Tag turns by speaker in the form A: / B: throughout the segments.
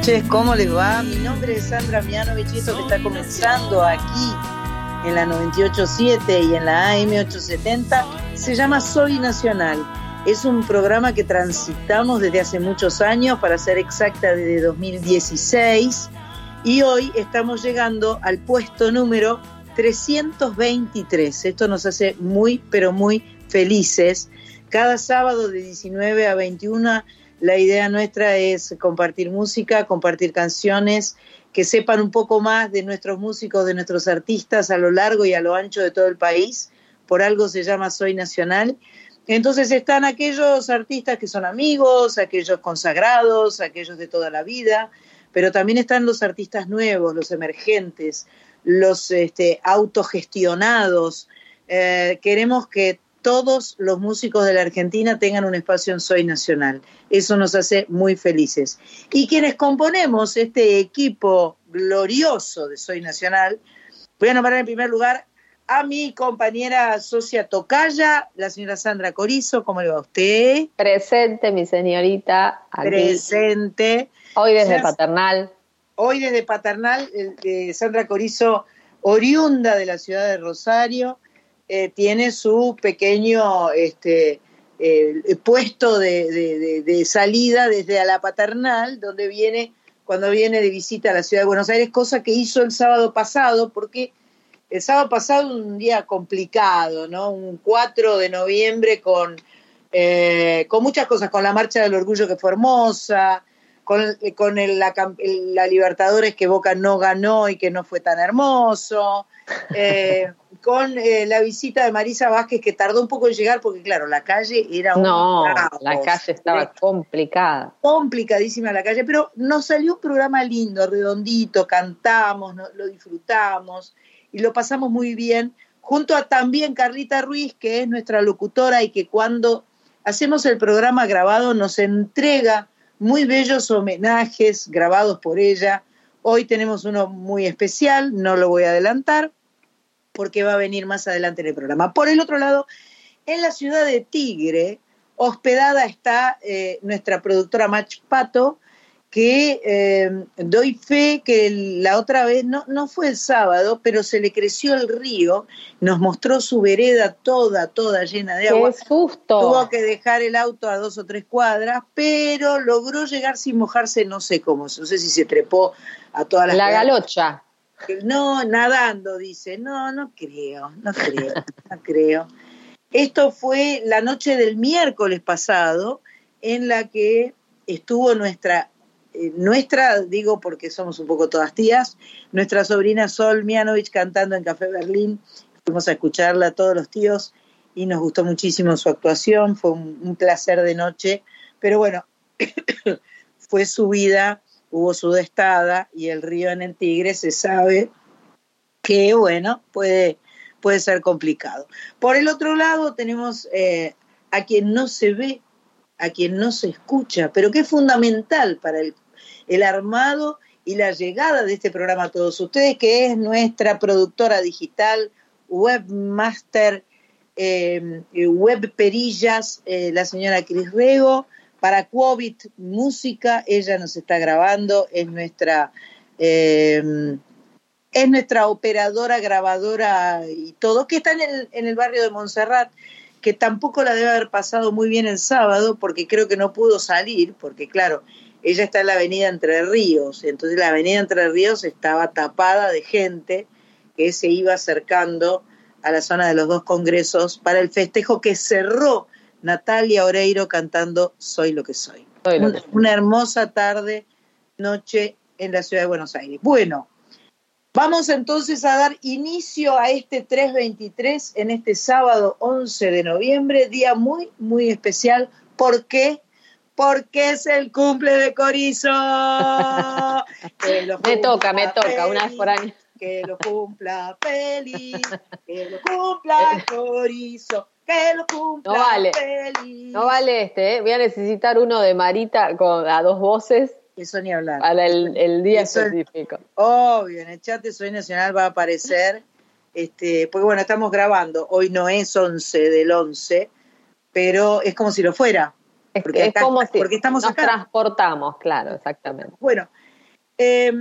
A: noches, ¿cómo les va? Mi nombre es Sandra Mianovich y esto que está comenzando aquí en la 98.7 y en la AM870 se llama Soy Nacional. Es un programa que transitamos desde hace muchos años, para ser exacta desde 2016, y hoy estamos llegando al puesto número 323. Esto nos hace muy, pero muy felices. Cada sábado de 19 a 21 la idea nuestra es compartir música, compartir canciones, que sepan un poco más de nuestros músicos, de nuestros artistas a lo largo y a lo ancho de todo el país. Por algo se llama Soy Nacional. Entonces están aquellos artistas que son amigos, aquellos consagrados, aquellos de toda la vida, pero también están los artistas nuevos, los emergentes, los este, autogestionados. Eh, queremos que todos los músicos de la Argentina tengan un espacio en Soy Nacional. Eso nos hace muy felices. Y quienes componemos este equipo glorioso de Soy Nacional, voy a nombrar en primer lugar a mi compañera socia Tocaya, la señora Sandra Corizo. ¿Cómo le va a usted?
B: Presente, mi señorita. Aquí.
A: Presente.
B: Hoy desde Paternal.
A: Hoy desde Paternal, eh, de Sandra Corizo, oriunda de la ciudad de Rosario, eh, tiene su pequeño este, eh, puesto de, salida desde a la Paternal, donde viene cuando viene de visita a la ciudad de Buenos Aires, cosa que hizo el sábado pasado, porque el sábado pasado un día complicado, ¿no? Un 4 de noviembre con, eh, con muchas cosas, con la marcha del orgullo que fue hermosa, con, con el- la, la Libertadores que Boca no ganó y que no fue tan hermoso, con eh, la visita de Marisa Vázquez que tardó un poco en llegar porque claro, la calle era un
B: No,
A: caos.
B: la calle estaba complicada.
A: complicadísima la calle, pero nos salió un programa lindo, redondito, cantamos, no- lo disfrutamos y lo pasamos muy bien, junto a también Carlita Ruiz, que es nuestra locutora y que cuando hacemos el programa grabado nos entrega muy bellos homenajes grabados por ella. Hoy tenemos uno muy especial, no lo voy a adelantar, porque va a venir más adelante en el programa. Por el otro lado, en la ciudad de Tigre, hospedada está eh, nuestra productora Mach Pato, que eh, doy fe que la otra vez, no, no fue el sábado, pero se le creció el río, nos mostró su vereda toda, toda llena de agua.
B: ¡Qué susto!
A: Tuvo que dejar el auto a dos o tres cuadras, pero logró llegar sin mojarse, no sé cómo, no sé si se trepó a todas las
B: La
A: cuadras.
B: galocha.
A: No, nadando, dice. No, no creo, no creo, no creo. Esto fue la noche del miércoles pasado, en la que estuvo nuestra, eh, nuestra, digo porque somos un poco todas tías, nuestra sobrina Sol Mianovich cantando en Café Berlín. Fuimos a escucharla todos los tíos y nos gustó muchísimo su actuación, fue un placer de noche, pero bueno, fue su vida, hubo su destada y el río en el Tigre se sabe que, bueno, puede, puede ser complicado. Por el otro lado tenemos eh, a quien no se ve, a quien no se escucha, pero que es fundamental para el, el armado y la llegada de este programa a todos ustedes, que es nuestra productora digital, webmaster, eh, web perillas, eh, la señora Cris Rego, para COVID Música, ella nos está grabando, es nuestra, eh, es nuestra operadora, grabadora y todo, que está en el, en el barrio de Montserrat, que tampoco la debe haber pasado muy bien el sábado, porque creo que no pudo salir, porque claro, ella está en la avenida Entre Ríos, entonces la avenida Entre Ríos estaba tapada de gente que se iba acercando a la zona de los dos congresos para el festejo que cerró Natalia Oreiro cantando Soy lo que soy.
B: Soy lo
A: Un-
B: que soy.
A: una hermosa tarde, noche en la ciudad de Buenos Aires. Bueno, vamos entonces a dar inicio a este 323 en este sábado 11 de noviembre, día muy, muy especial ¿Por qué? Porque es el cumple de Corizo.
B: me toca, me toca, una vez por año.
A: Que lo cumpla feliz, que lo cumpla Corizo, que lo cumpla
B: no vale,
A: feliz.
B: No vale este, ¿eh? voy a necesitar uno de Marita con a dos voces.
A: Eso ni hablar.
B: Para el, el día específico.
A: obvio, en el chat de Soy Nacional va a aparecer, este, porque bueno, estamos grabando, hoy no es 11 del 11, pero es como si lo fuera.
B: Es, porque es como si porque estamos nos transportamos, claro, exactamente.
A: Bueno, eh,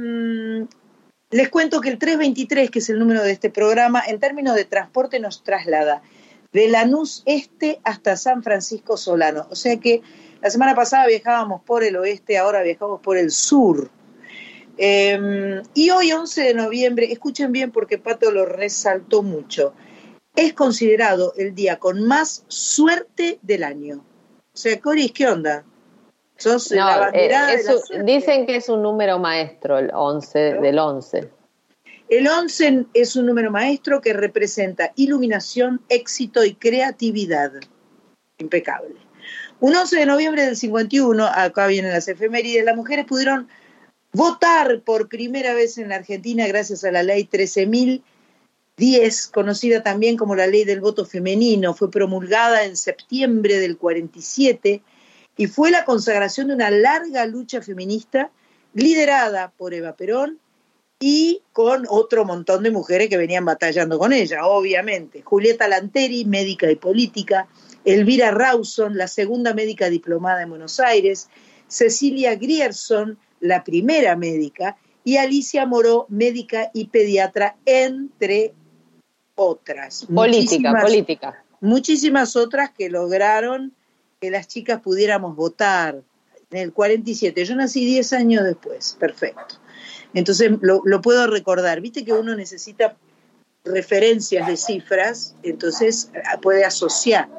A: les cuento que el 323, que es el número de este programa, en términos de transporte nos traslada de Lanús Este hasta San Francisco Solano. O sea que la semana pasada viajábamos por el oeste, ahora viajamos por el sur. Eh, y hoy, 11 de noviembre, escuchen bien porque Pato lo resaltó mucho, es considerado el día con más suerte del año. O sea, Coris, ¿qué onda?
B: Sos la eh, de Dicen que es un número maestro, el 11 del 11.
A: El 11 es un número maestro que representa iluminación, éxito y creatividad. Impecable. Un 11 de noviembre del 51, acá vienen las efemérides, las mujeres pudieron votar por primera vez en la Argentina gracias a la ley 13.010, conocida también como la ley del voto femenino. Fue promulgada en septiembre del 47 y fue la consagración de una larga lucha feminista liderada por Eva Perón y con otro montón de mujeres que venían batallando con ella, obviamente. Julieta Lanteri, médica y política, Elvira Rawson, la segunda médica diplomada en Buenos Aires, Cecilia Grierson, la primera médica, y Alicia Moró, médica y pediatra, entre otras.
B: Política, política.
A: Muchísimas otras que lograron que las chicas pudiéramos votar en el 47. Yo nací 10 años después, perfecto. Entonces lo, puedo recordar. Viste que uno necesita referencias de cifras, entonces puede asociar.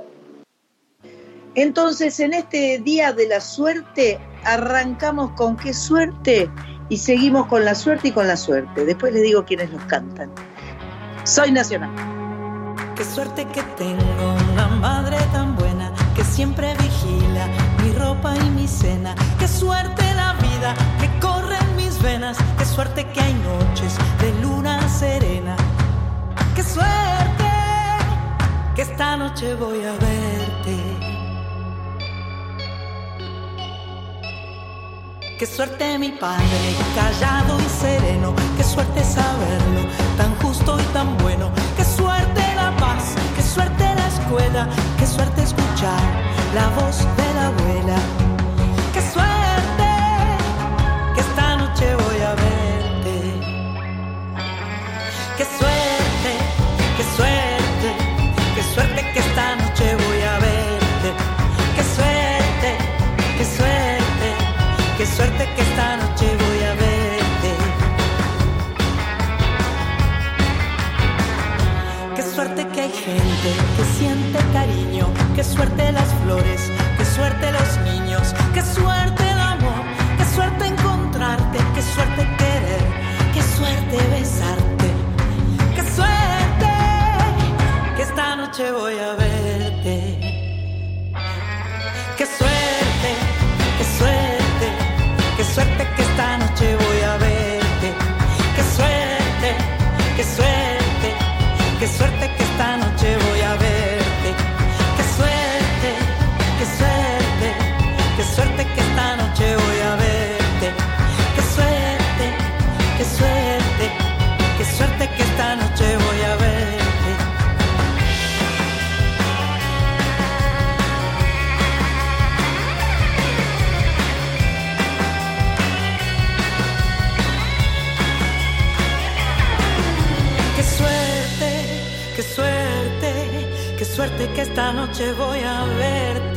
A: Entonces, en este día de la suerte, arrancamos con qué suerte y seguimos con la suerte y con la suerte. Después les digo quiénes nos cantan. Soy Nacional.
C: Qué suerte que tengo una madre tan buena que siempre vigila mi ropa y mi cena. Qué suerte la vida que corre venas. Qué suerte que hay noches de luna serena. Qué suerte que esta noche voy a verte. Qué suerte mi padre, callado y sereno. Qué suerte saberlo, tan justo y tan bueno. Qué suerte la paz, qué suerte la escuela. Qué suerte escuchar la voz de la abuela. Qué suerte que esta Qué suerte, qué suerte, qué suerte que esta noche voy a verte. Qué suerte, qué suerte. Qué suerte que esta noche voy a verte. Qué suerte que hay gente que siente cariño. Qué suerte las flores, qué suerte los niños. Qué suerte el amor, qué suerte encontrarte. Qué suerte querer, qué suerte besarte. Noche voy a ver. Suerte que esta noche voy a verte.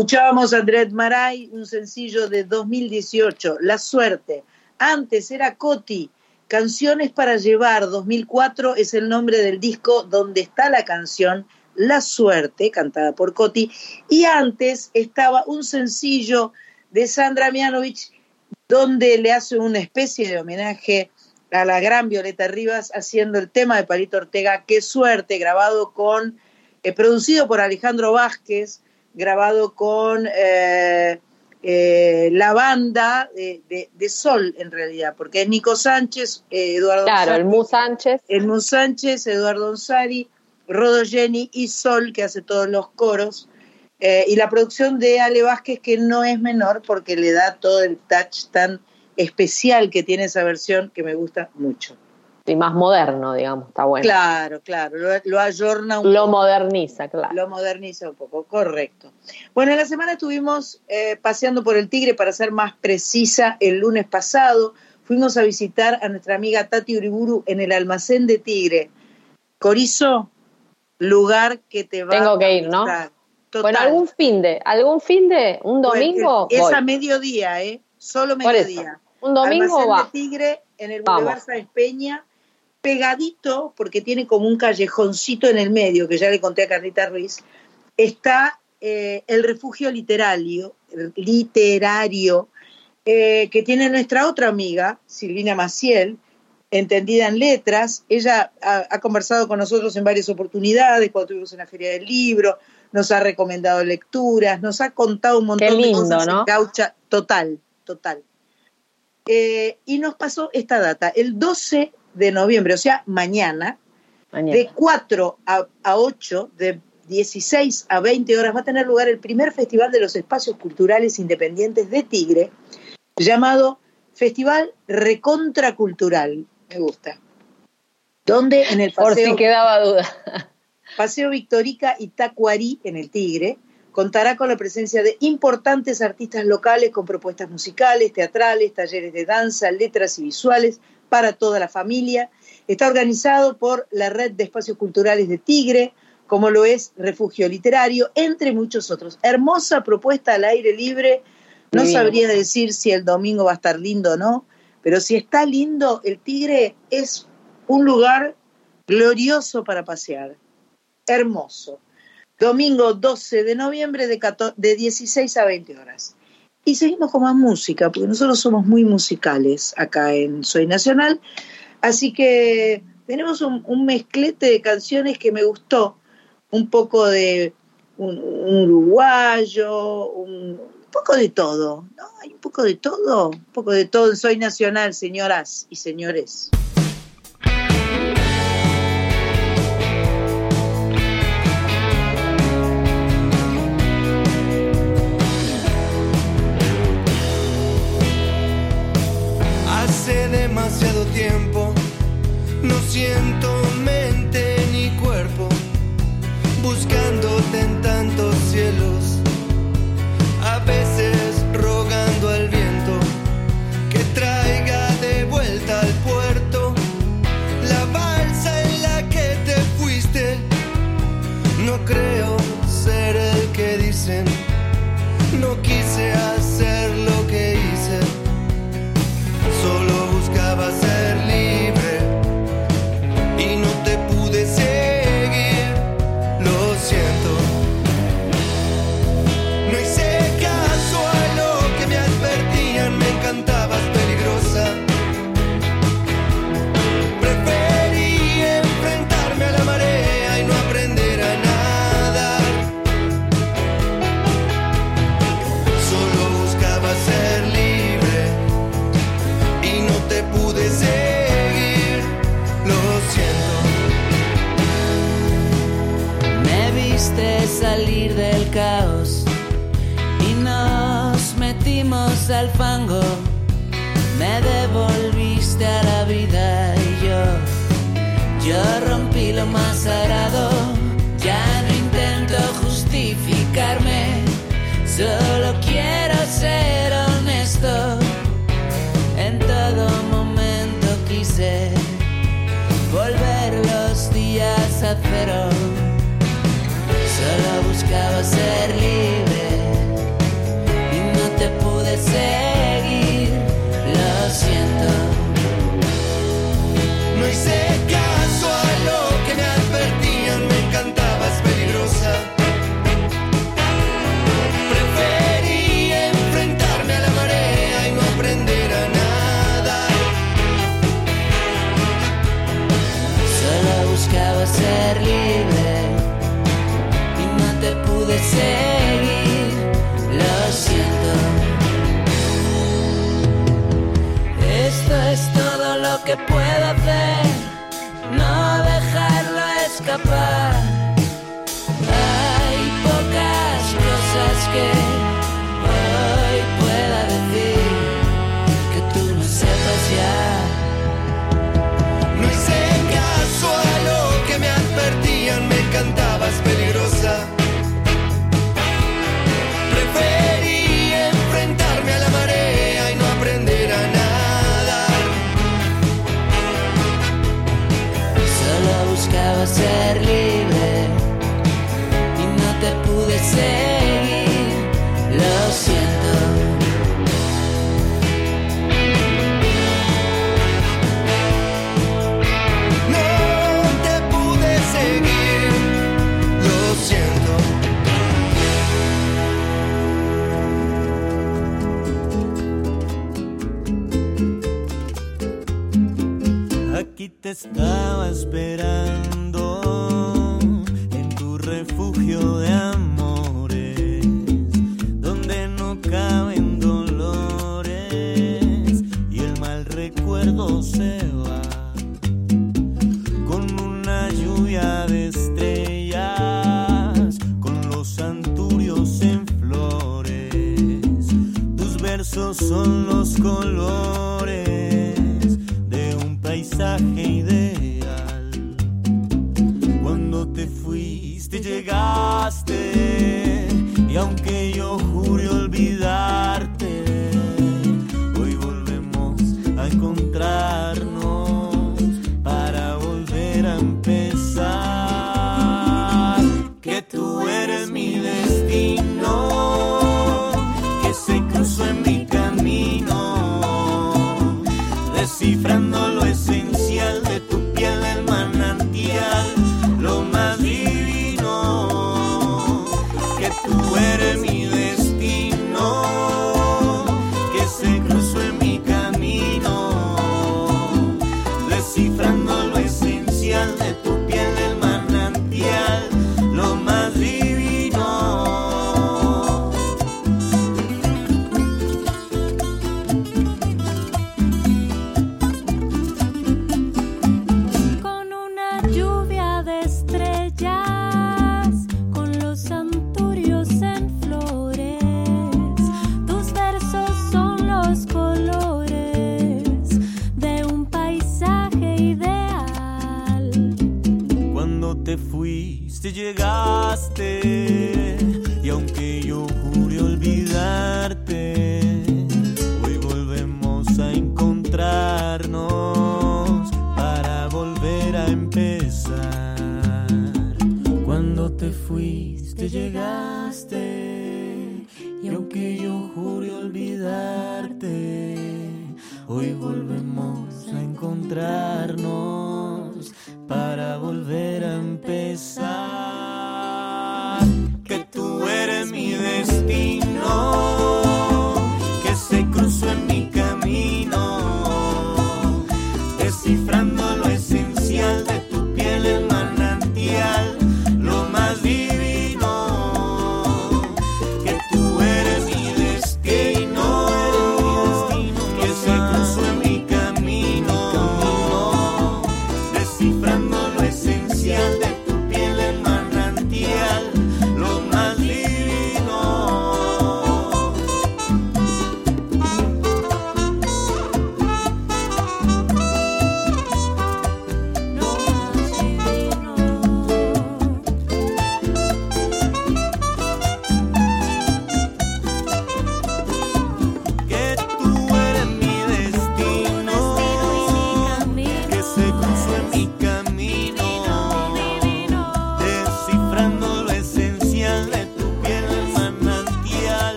A: Escuchábamos a Andrés Maray, un sencillo de 2018, La Suerte. Antes era Coti, Canciones para Llevar, 2004 es el nombre del disco donde está la canción La Suerte, cantada por Coti. Y antes estaba un sencillo de Sandra Mianovich, donde le hace una especie de homenaje a la gran Violeta Rivas haciendo el tema de Palito Ortega, Qué Suerte, grabado con, eh, producido por Alejandro Vázquez, grabado con eh, eh, la banda de, de, de, Sol, en realidad, porque es Nico Sánchez, eh, Eduardo
B: Claro, el Mu Sánchez.
A: El Mu Sánchez, Eduardo Onsari, Rodo Jenny y Sol, que hace todos los coros. Eh, y la producción de Ale Vázquez, que no es menor, porque le da todo el touch tan especial que tiene esa versión, que me gusta mucho.
B: Y más moderno, digamos, está bueno.
A: Claro, claro, lo, lo ayorna
B: un Lo poco. moderniza, claro.
A: Lo moderniza un poco, correcto. Bueno, en la semana estuvimos eh, paseando por el Tigre, para ser más precisa, el lunes pasado. Fuimos a visitar a nuestra amiga Tati Uriburu en el almacén de Tigre. Corizo, lugar que te va
B: Tengo que ir, ¿no? Total. Bueno, algún fin de, algún fin de, un domingo.
A: Es a mediodía, ¿eh? Solo mediodía.
B: Un domingo
A: almacén
B: va.
A: de Tigre en el Boulevard Peña pegadito, porque tiene como un callejoncito en el medio, que ya le conté a Carlita Ruiz, está eh, el refugio literario, literario eh, que tiene nuestra otra amiga, Silvina Maciel, entendida en letras. Ella ha, ha, conversado con nosotros en varias oportunidades, cuando estuvimos en la Feria del Libro, nos ha recomendado lecturas, nos ha contado un montón
B: lindo,
A: de cosas
B: ¿no?
A: en gaucha, total, total. Eh, y nos pasó esta data, el 12 de noviembre, o sea, mañana, mañana. de 4 a, a 8, de 16 a 20 horas, va a tener lugar el primer Festival de los Espacios Culturales Independientes de Tigre, llamado Festival Recontracultural. Me gusta. Donde en el
B: paseo. Por si quedaba duda.
A: Paseo Victorica y Tacuarí en el Tigre contará con la presencia de importantes artistas locales con propuestas musicales, teatrales, talleres de danza, letras y visuales para toda la familia. Está organizado por la Red de Espacios Culturales de Tigre, como lo es Refugio Literario, entre muchos otros. Hermosa propuesta al aire libre. No sabría decir si el domingo va a estar lindo o no, pero si está lindo, el Tigre es un lugar glorioso para pasear. Hermoso. Domingo 12 de noviembre de, 14, de 16 a 20 horas
D: y seguimos con más música, porque nosotros somos muy musicales acá en Soy Nacional. Así que tenemos un, mezclete de canciones que me gustó, un poco de un, uruguayo, un, un, poco de todo, ¿no? Hay un poco de todo, un poco de todo en Soy Nacional, señoras y señores.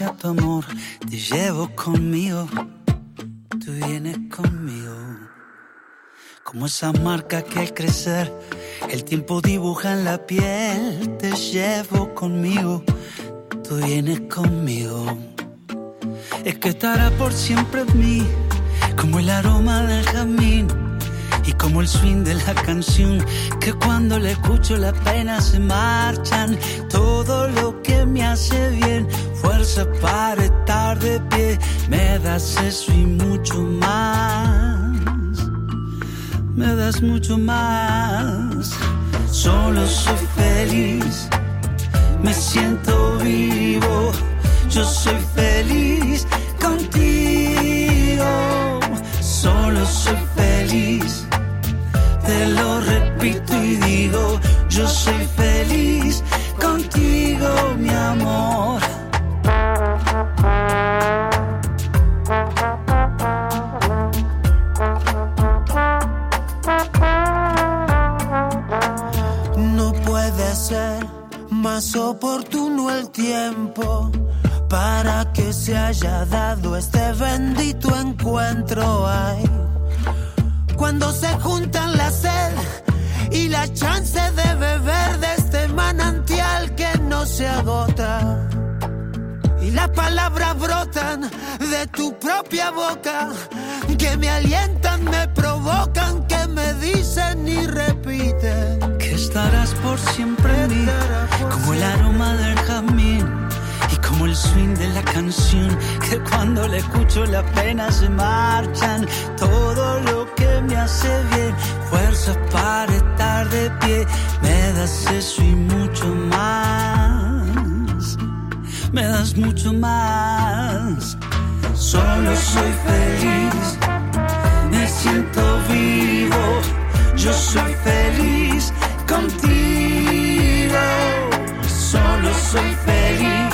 E: Me
F: abracé a tu amor, te llevo conmigo, tú vienes conmigo. Como esa marca que al crecer el tiempo dibuja en la piel, te llevo conmigo, tú vienes conmigo. Es que estará por siempre en mí, como el aroma del jazmín como el swing de la canción que cuando le escucho las penas se marchan. Todo lo que me hace bien, fuerza para estar de pie, me das eso y mucho más. Me das mucho más. Solo soy feliz, me siento vivo. Yo soy feliz contigo. Solo soy feliz. Te lo repito y digo, yo soy feliz contigo, mi amor.
G: No puede ser más oportuno el tiempo para que se haya dado este bendito encuentro. Ay, cuando se juntan la sed y la chance de beber de este manantial que no se agota. Y las palabras brotan de tu propia boca, que me alientan, me provocan, que me dicen y repiten.
F: Que estarás por siempre en mí, como el aroma del jazmín el swing de la canción que cuando le escucho las penas se marchan. Todo lo que me hace bien, fuerzas para estar de pie, me das eso y mucho más. Me das mucho más. Solo soy feliz, me siento vivo. Yo soy feliz contigo. Solo soy feliz.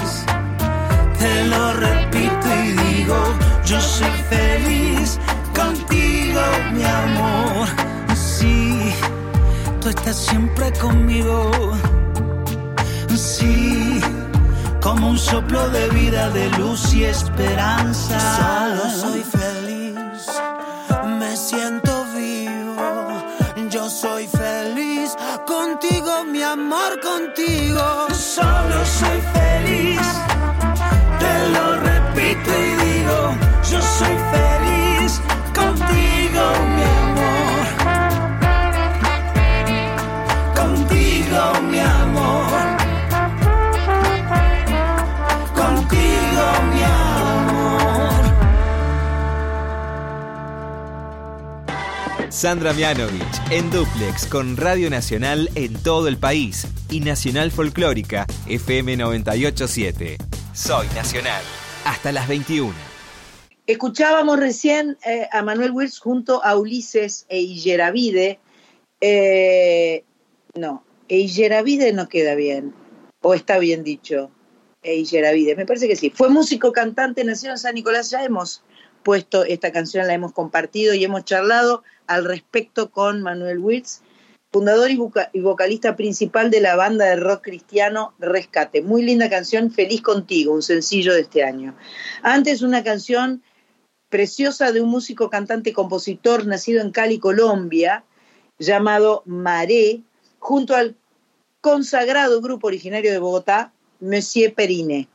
F: Lo repito y digo, yo soy feliz contigo, mi amor. Sí, tú estás siempre conmigo. Sí, como un soplo de vida, de luz y esperanza.
G: Solo soy feliz, me siento vivo. Yo soy feliz contigo, mi amor, contigo.
F: Solo soy feliz, y digo, yo soy feliz contigo, mi amor. Contigo, mi amor. Contigo, mi amor.
H: Sandra Mianovich en Duplex con Radio Nacional en todo el país y Nacional Folclórica FM 987. Soy Nacional. Hasta las 21.
A: Escuchábamos recién eh, a Manuel Wills junto a Ulises e Illeravide. Eh, no, Illeravide no queda bien, o está bien dicho. Illeravide, me parece que sí. Fue músico, cantante, nació en San Nicolás. Ya hemos puesto esta canción, la hemos compartido y hemos charlado al respecto con Manuel Wills fundador y, vocalista principal de la banda de rock cristiano Rescate. Muy linda canción, Feliz contigo, un sencillo de este año. Antes una canción preciosa de un músico, cantante, compositor nacido en Cali, Colombia, llamado Maré, junto al consagrado grupo originario de Bogotá, Monsieur Perine.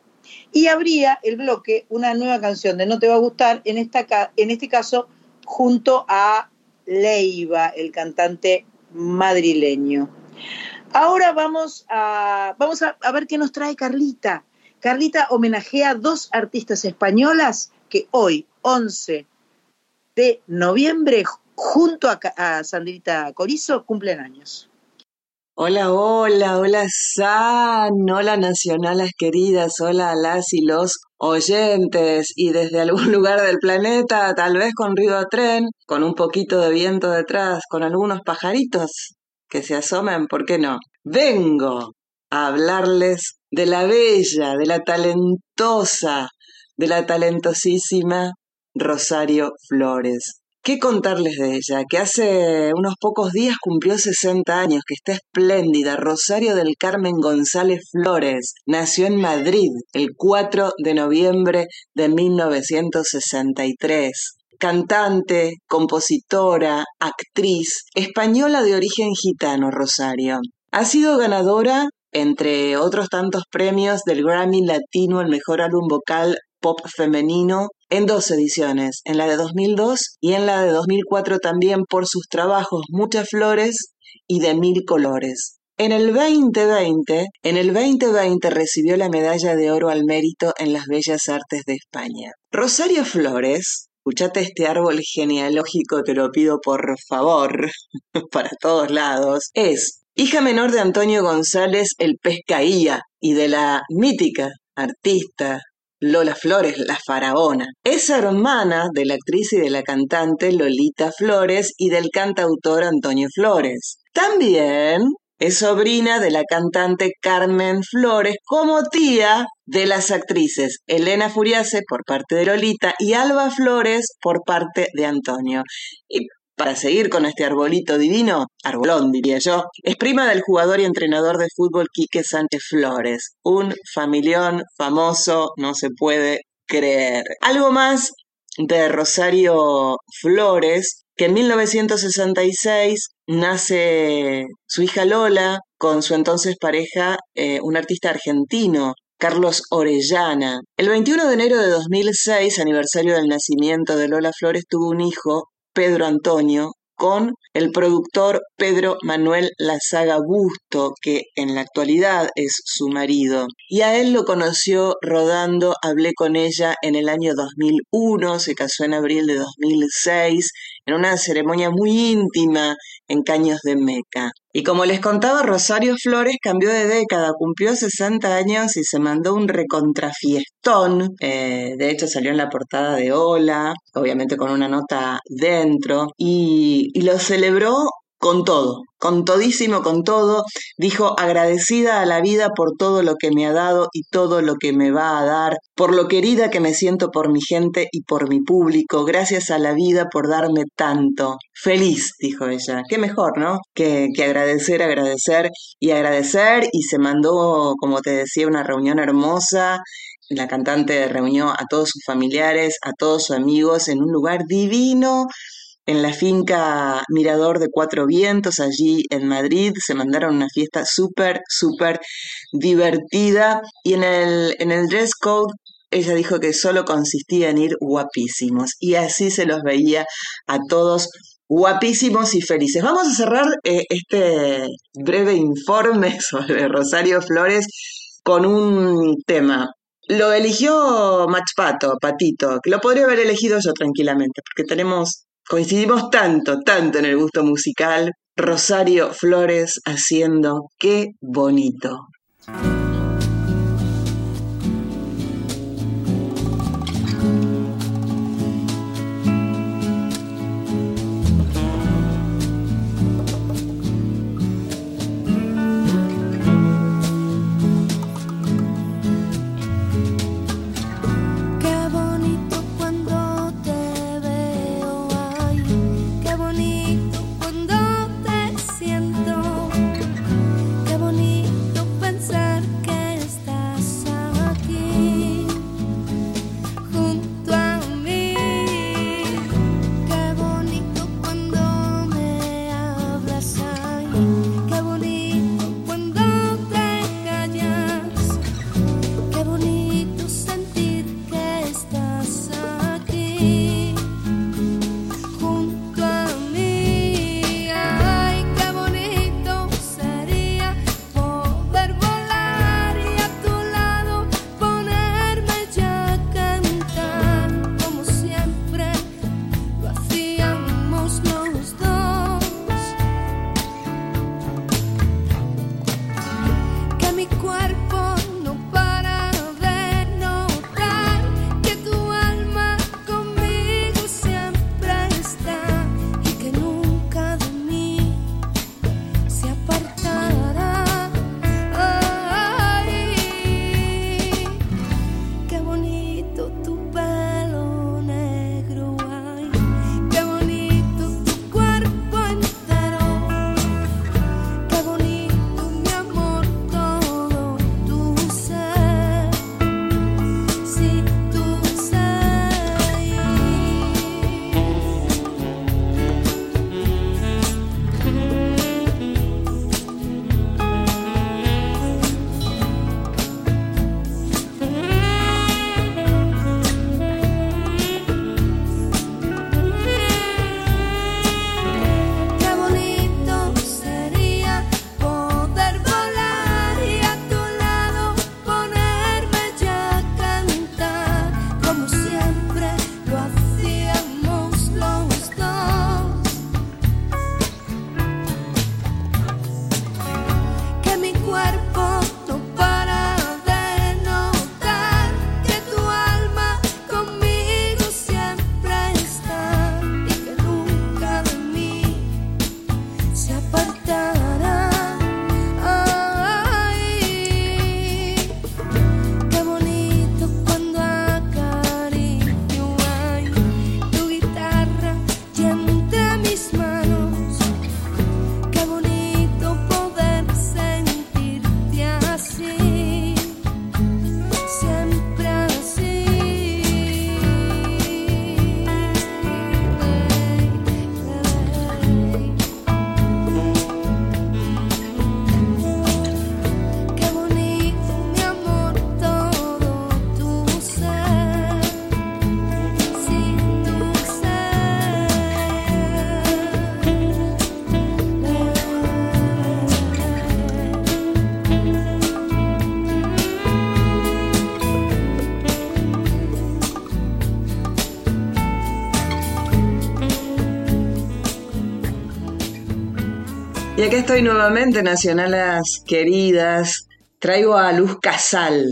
A: Y habría el bloque una nueva canción de No te va a gustar, en, este caso junto a Leiva, el cantante madrileño. Ahora vamos a, vamos a, ver qué nos trae Carlita. Carlita homenajea a dos artistas españolas que hoy, 11 de noviembre, junto a, a Sandrita Corizo, cumplen años.
I: Hola, hola, hola San, hola nacionales queridas, hola las y los oyentes y desde algún lugar del planeta, tal vez con ruido a tren, con un poquito de viento detrás, con algunos pajaritos que se asomen, ¿por qué no? Vengo a hablarles de la bella, de la talentosa, de la talentosísima Rosario Flores. ¿Qué contarles de ella? Que hace unos pocos días cumplió 60 años, que está espléndida. Rosario del Carmen González Flores nació en Madrid el 4 de noviembre de 1963 cantante, compositora, actriz, española de origen gitano, Rosario. Ha sido ganadora, entre otros tantos premios, del Grammy Latino el mejor álbum vocal pop femenino en dos ediciones, en la de 2002 y en la de 2004 también por sus trabajos Muchas Flores y De Mil Colores. En el 2020, en el 2020 recibió la medalla de oro al mérito en las Bellas Artes de España. Rosario Flores, escuchate este árbol genealógico, te lo pido por favor, para todos lados, es hija menor de Antonio González el Pescaía y de la mítica artista, Lola Flores, la faraona. Es hermana de la actriz y de la cantante Lolita Flores y del cantautor Antonio Flores. También es sobrina de la cantante Carmen Flores como tía de las actrices Elena Furiase por parte de Lolita y Alba Flores por parte de Antonio. Para seguir con este arbolito divino, arbolón diría yo, es prima del jugador y entrenador de fútbol Quique Sánchez Flores, un familión famoso, no se puede creer. Algo más de Rosario Flores, que en 1966 nace su hija Lola con su entonces pareja, eh, un artista argentino, Carlos Orellana. El 21 de enero de 2006, aniversario del nacimiento de Lola Flores, tuvo un hijo, Pedro Antonio con el productor Pedro Manuel Lazaga Busto, que en la actualidad es su marido. Y a él lo conoció rodando Hablé con ella en el año 2001, se casó en abril de 2006, en una ceremonia muy íntima en Caños de Meca. Y como les contaba, Rosario Flores cambió de década, cumplió 60 años y se mandó un recontrafiestón. Eh, de hecho, salió en la portada de Hola, obviamente con una nota dentro, y, y lo celebró con todo, con todísimo, con todo, dijo agradecida a la vida por todo lo que me ha dado y todo lo que me va a dar, por lo querida que me siento por mi gente y por mi público, gracias a la vida por darme tanto. Feliz, dijo ella, qué mejor, ¿no? Que, que agradecer, agradecer y agradecer. Y se mandó, como te decía, una reunión hermosa. La cantante reunió a todos sus familiares, a todos sus amigos en un lugar divino, en la finca Mirador de Cuatro Vientos, allí en Madrid. Se mandaron una fiesta súper, súper divertida. Y en el, en el dress code ella dijo que solo consistía en ir guapísimos. Y así se los veía a todos guapísimos y felices. Vamos a cerrar eh, este breve informe sobre Rosario Flores con un tema. Lo eligió Machpato, Patito, que lo podría haber elegido yo tranquilamente, porque tenemos Coincidimos tanto, tanto en el gusto musical. Rosario Flores haciendo Qué bonito. Y acá estoy nuevamente, nacionalas queridas. Traigo a Luz Casal,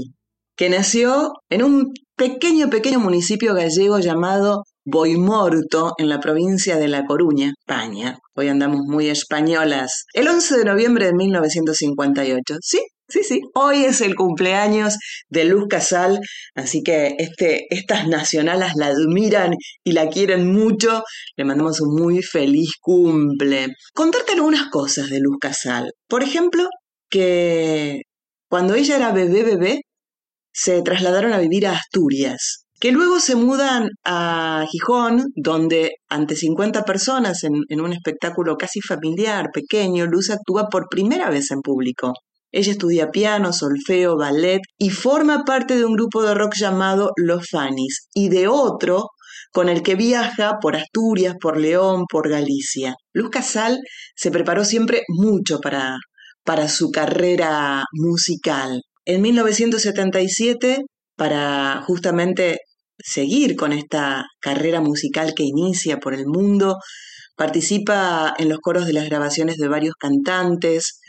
I: que nació en un pequeño, pequeño municipio gallego llamado Boimorto, en la provincia de La Coruña, España. Hoy andamos muy españolas. El 11 de noviembre de 1958. Sí, Sí, sí, hoy es el cumpleaños de Luz Casal, así que este, estas nacionalas la admiran y la quieren mucho. Le mandamos un muy feliz cumple. Contarte algunas cosas de Luz Casal. Por ejemplo, que cuando ella era bebé bebé, se trasladaron a vivir a Asturias, que luego se mudan a Gijón, donde ante 50 personas en, en un espectáculo casi familiar, pequeño, Luz actúa por primera vez en público. Ella estudia piano, solfeo, ballet y forma parte de un grupo de rock llamado Los Fanis y de otro con el que viaja por Asturias, por León, por Galicia. Luz Casal se preparó siempre mucho para, para su carrera musical. En 1977, para justamente seguir con esta carrera musical que inicia por el mundo, participa en los coros de las grabaciones de varios cantantes,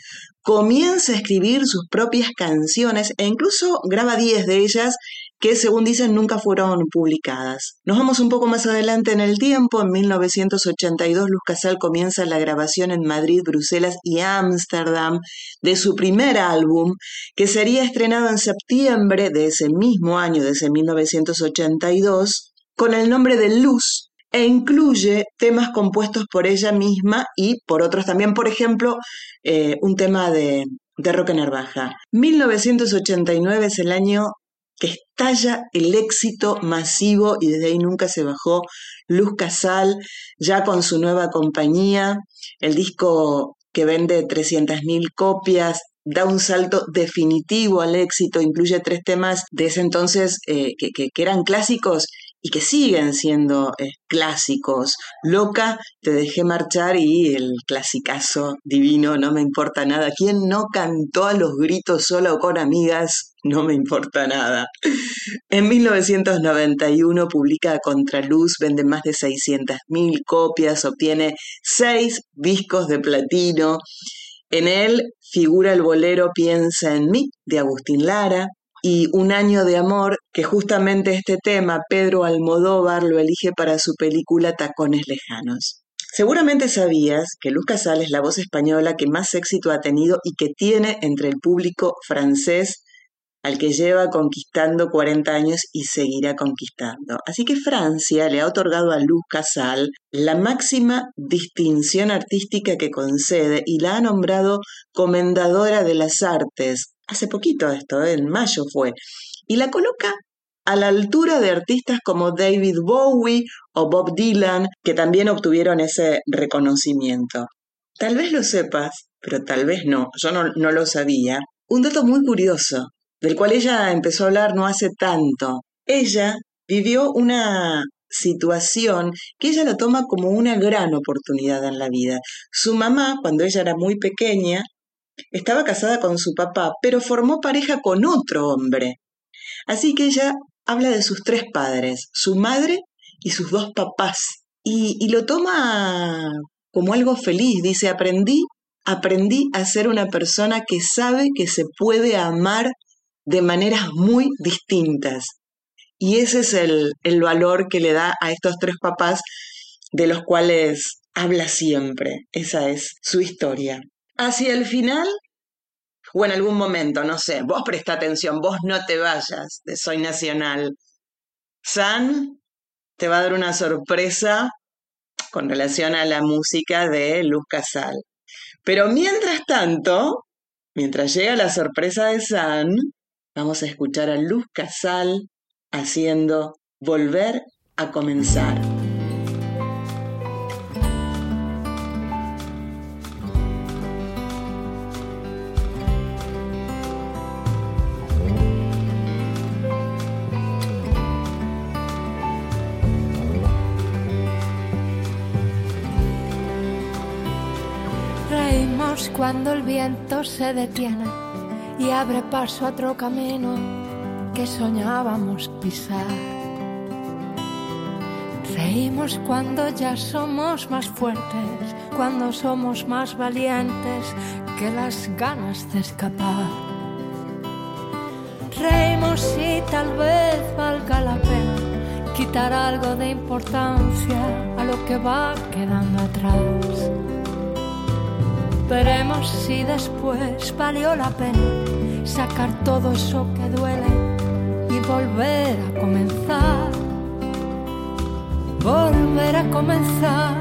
I: comienza a escribir sus propias canciones e incluso graba 10 de ellas que según dicen nunca fueron publicadas. Nos vamos un poco más adelante en el tiempo, en 1982 Luz Casal comienza la grabación en Madrid, Bruselas y Ámsterdam de su primer álbum, que sería estrenado en septiembre de ese mismo año, de ese 1982, con el nombre de Luz, e incluye temas compuestos por ella misma y por otros también, por ejemplo, eh, un tema de, de Roque Narvaja. 1989 es el año que estalla el éxito masivo y desde ahí nunca se bajó Luz Casal, ya con su nueva compañía, el disco que vende 300.000 copias, da un salto definitivo al éxito, incluye tres temas de ese entonces eh, que, que, eran clásicos y que siguen siendo eh, clásicos. Loca, te dejé marchar y el clasicazo divino, no me importa nada. ¿Quién no cantó a los gritos solo con amigas? No me importa nada. En 1991 publica Contraluz, vende más de 600.000 copias, obtiene seis discos de platino. En él figura el bolero Piensa en mí de Agustín Lara, y Un año de amor, que justamente este tema Pedro Almodóvar lo elige para su película Tacones Lejanos. Seguramente sabías que Luz Casal es la voz española que más éxito ha tenido y que tiene entre el público francés al que lleva conquistando 40 años y seguirá conquistando. Así que Francia le ha otorgado a Luz Casal la máxima distinción artística que concede y la ha nombrado Comendadora de las Artes, hace poquito esto, ¿eh? en mayo fue, y la coloca a la altura de artistas como David Bowie o Bob Dylan, que también obtuvieron ese reconocimiento. Tal vez lo sepas, pero tal vez no, yo no, no lo sabía. Un dato muy curioso, del cual ella empezó a hablar no hace tanto. Ella vivió una situación que ella lo toma como una gran oportunidad en la vida. Su mamá, cuando ella era muy pequeña, estaba casada con su papá, pero formó pareja con otro hombre. Así que ella habla de sus tres padres, su madre y sus dos papás. Y, lo toma como algo feliz. Dice, aprendí, aprendí a ser una persona que sabe que se puede amar de maneras muy distintas. Y ese es el, el valor que le da a estos tres papás de los cuales habla siempre. Esa es su historia hacia el final o en algún momento, no sé, vos presta atención, vos no te vayas de Soy Nacional. San te va a dar una sorpresa con relación a la música de Luz Casal. Pero mientras tanto, mientras llega la sorpresa de San, vamos a escuchar a Luz Casal haciendo Volver a comenzar.
J: Cuando el viento se detiene y abre paso a otro camino que soñábamos pisar. Reímos cuando ya somos más fuertes, cuando somos más valientes que las ganas de escapar. Reímos y tal vez valga la pena quitar algo de importancia a lo que va quedando atrás. Veremos si después valió la pena sacar todo eso que duele y volver a comenzar. Volver a comenzar.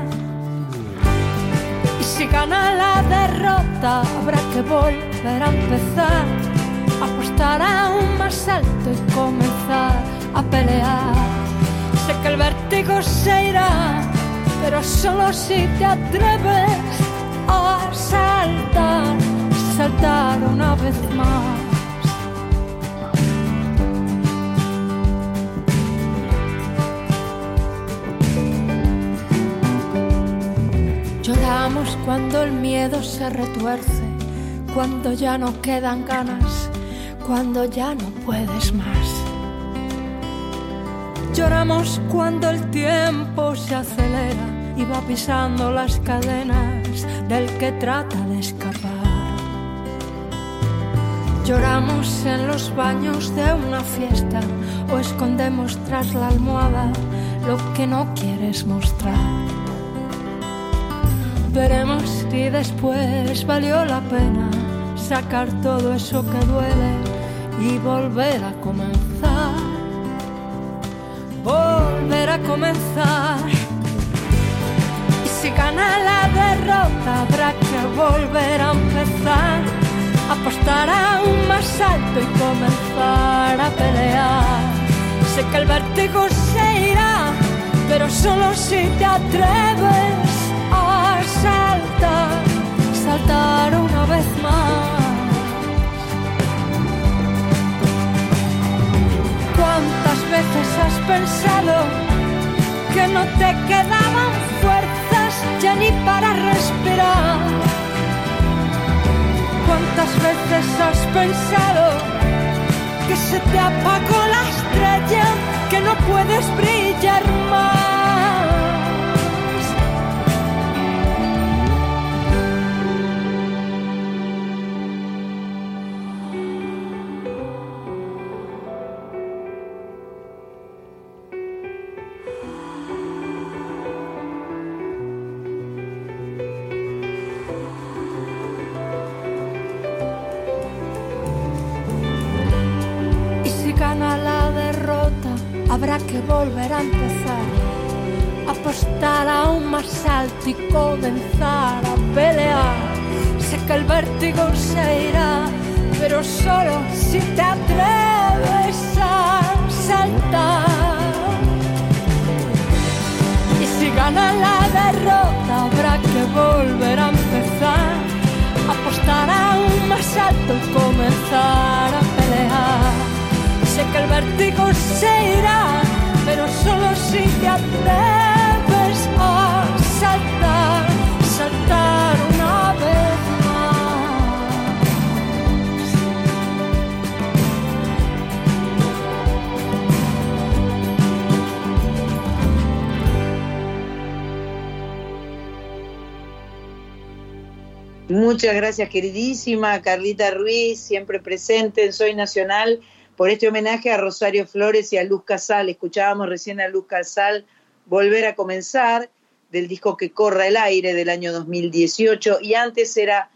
J: Y si gana la derrota, habrá que volver a empezar. Apostar aún más alto y comenzar a pelear. Sé que el vértigo se irá, pero solo si te atreves a saltar, saltar una vez más. Lloramos cuando el miedo se retuerce, cuando ya no quedan ganas, cuando ya no puedes más. Lloramos cuando el tiempo se acelera y va pisando las cadenas del que trata de escapar. Lloramos en los baños de una fiesta o escondemos tras la almohada lo que no quieres mostrar. Veremos si después valió la pena sacar todo eso que duele y volver a comenzar. Volver a comenzar. Y si gana la derrota habrá que volver a empezar. Apostar aún más alto y comenzar a pelear. Sé que el vértigo se irá, pero solo si te atreves a saltar, saltar una vez más. ¿Cuántas veces has pensado que no te quedaban fuerzas ya ni para respirar? ¿Cuántas veces has pensado que se te apagó la estrella, que no puedes brillar más? Volver a empezar. Apostar más alto y comenzar a pelear. Sé que el vértigo se irá, pero solo si te atreves a saltar. Y si gana la derrota, habrá que volver a empezar. Apostar aún más alto y comenzar a pelear. Sé que el vértigo se irá, pero solo si te atreves a saltar, saltar una vez más.
A: Muchas gracias, queridísima Carlita Ruiz, siempre presente en Soy Nacional, por este homenaje a Rosario Flores y a Luz Casal. Escuchábamos recién a Luz Casal volver a comenzar del disco que corra el aire del año 2018 y antes era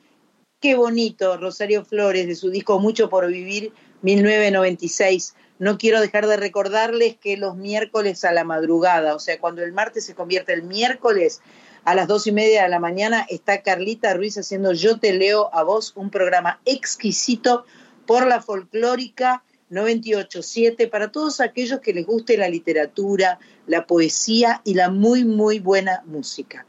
A: Qué bonito, Rosario Flores, de su disco Mucho por Vivir, 1996. No quiero dejar de recordarles que los miércoles a la madrugada, o sea, cuando el martes se convierte el miércoles, a las dos y media de la mañana está Carlita Ruiz haciendo Yo te leo a vos, un programa exquisito por la folclórica 987 para todos aquellos que les guste la literatura, la poesía y la muy, muy buena música.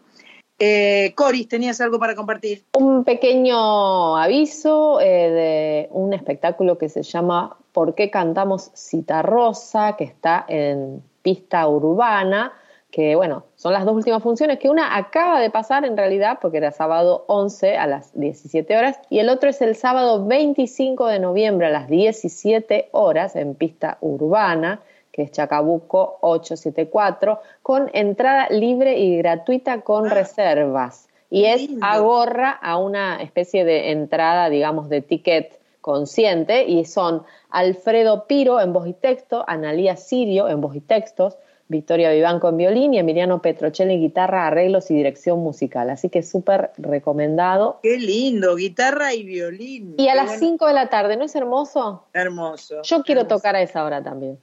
A: Eh, Coris, ¿tenías algo para compartir?
B: Un pequeño aviso eh, de un espectáculo que se llama ¿Por qué cantamos Citarrosa? que está en pista urbana que bueno, son las dos últimas funciones, que una acaba de pasar en realidad, porque era sábado 11 a las 17 horas, y el otro es el sábado 25 de noviembre a las 17 horas en pista urbana, que es Chacabuco 874, con entrada libre y gratuita con reservas. y es agorra a una especie de entrada, digamos, de ticket consciente y son Alfredo Piro en voz y texto, Analía Sirio en voz y textos, Victoria Vivanco en violín y Emiliano Petrocelli en guitarra, arreglos y dirección musical. Así que súper recomendado.
A: Qué lindo, guitarra y violín.
B: Y a
A: Qué
B: las
A: bueno.
B: 5 de la tarde, ¿no es hermoso?
A: Hermoso.
B: Yo quiero
A: hermoso.
B: tocar a esa hora también.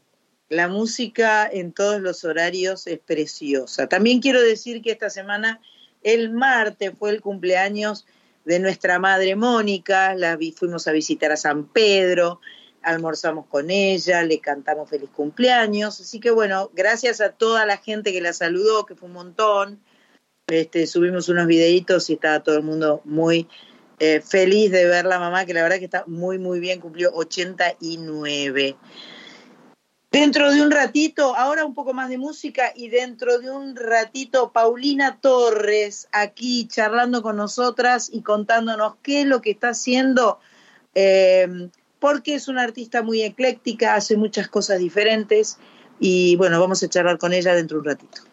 A: La música en todos los horarios es preciosa. También quiero decir que esta semana, el martes, fue el cumpleaños de nuestra madre Mónica. La vi- fuimos a visitar a San Pedro, almorzamos con ella, le cantamos feliz cumpleaños. Así que bueno, gracias a toda la gente que la saludó, que fue un montón. Este, subimos unos videitos y estaba todo el mundo muy eh, feliz de ver la mamá, que la verdad que está muy, muy bien, cumplió 89. Dentro de un ratito, ahora un poco más de música y dentro de un ratito, Paulina Torres aquí charlando con nosotras y contándonos qué es lo que está haciendo, eh, porque es una artista muy ecléctica, hace muchas cosas diferentes y bueno, vamos a charlar con ella dentro de un ratito.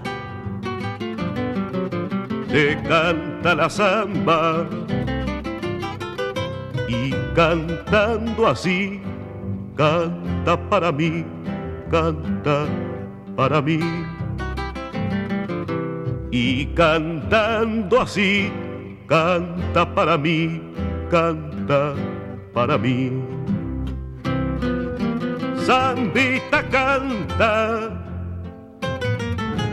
K: te canta la samba y cantando así canta para mí, canta para mí y cantando así canta para mí, canta para mí. Zambita canta,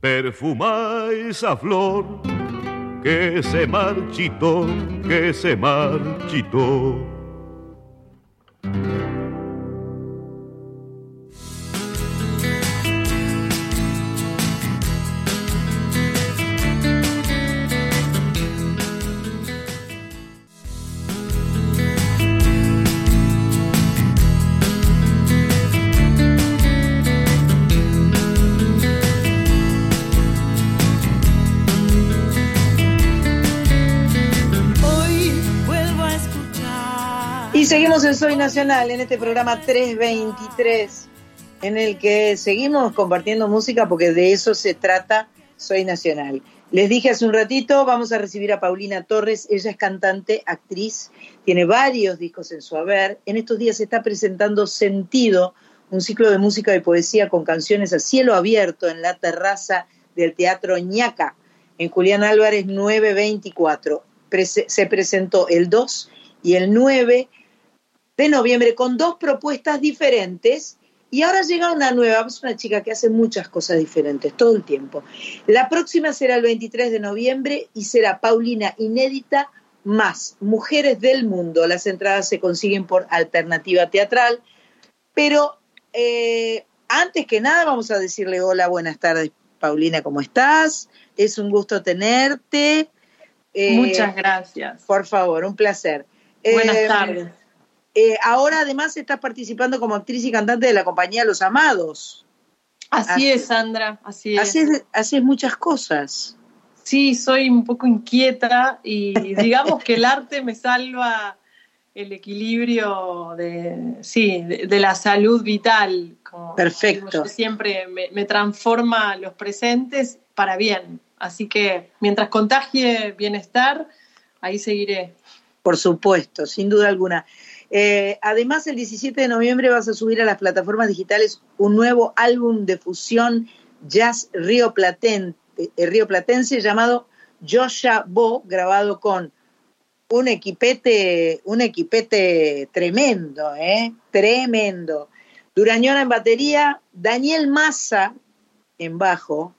K: Perfuma esa flor que se marchitó, que se marchitó.
A: Seguimos en Soy Nacional, en este programa 323, en el que seguimos compartiendo música porque de eso se trata Soy Nacional. Les dije hace un ratito, vamos a recibir a Paulina Torres, ella es cantante, actriz, tiene varios discos en su haber. En estos días se está presentando Sentido, un ciclo de música y poesía con canciones a cielo abierto en la terraza del Teatro Ñaca, en Julián Álvarez 924. Prese- se presentó el 2 y el 9 de noviembre con dos propuestas diferentes y ahora llega una nueva, es una chica que hace muchas cosas diferentes todo el tiempo. La próxima será el 23 de noviembre y será Paulina Inédita más Mujeres del Mundo. Las entradas se consiguen por alternativa teatral, pero eh, antes que nada vamos a decirle hola, buenas tardes Paulina, ¿cómo estás? Es un gusto tenerte. Eh,
L: Muchas gracias.
A: Por favor, un placer.
L: Buenas
A: Eh,
L: tardes.
A: Eh, ahora además estás participando como actriz y cantante de la compañía Los Amados.
L: Así es, Sandra, así es.
A: Haces, haces muchas cosas.
L: Sí, soy un poco inquieta y digamos que el arte me salva el equilibrio de, sí, de, de la salud vital. como
A: Perfecto.
L: siempre me, me transforma los presentes para bien. Así que mientras contagie bienestar, ahí seguiré.
A: Por supuesto, sin duda alguna. Eh, además, el 17 de noviembre vas a subir a las plataformas digitales un nuevo álbum de fusión jazz río, Platen- eh, platense llamado Joshua Bo, grabado con un equipete, un equipete tremendo, ¿eh? Tremendo. Durañona en batería, Daniel Massa en bajo,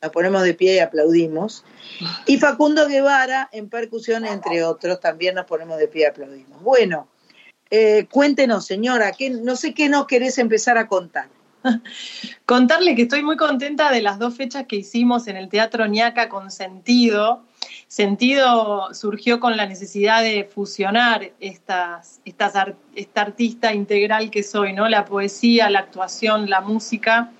A: nos ponemos de pie y aplaudimos, y Facundo Guevara en percusión, entre otros, también nos ponemos de pie y aplaudimos. Bueno, eh, cuéntenos, señora, ¿qué, no sé qué nos querés empezar a contar.
L: Contarle que estoy muy contenta de las dos fechas que hicimos en el Teatro Ñaca con Sentido. Sentido surgió con la necesidad de fusionar estas, esta artista integral que soy, ¿no? La poesía, la actuación, la música.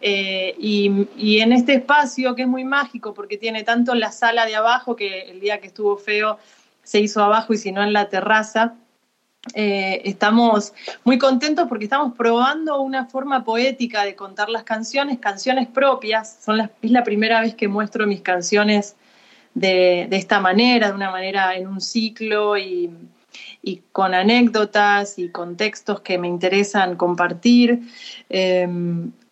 L: Eh, y, y en este espacio que es muy mágico porque tiene tanto la sala de abajo, que el día que estuvo feo se hizo abajo y si no en la terraza, eh, estamos muy contentos porque estamos probando una forma poética de contar las canciones, canciones propias. Son es la primera vez que muestro mis canciones de, de esta manera, de una manera en un ciclo y, y con anécdotas y contextos que me interesan compartir. eh,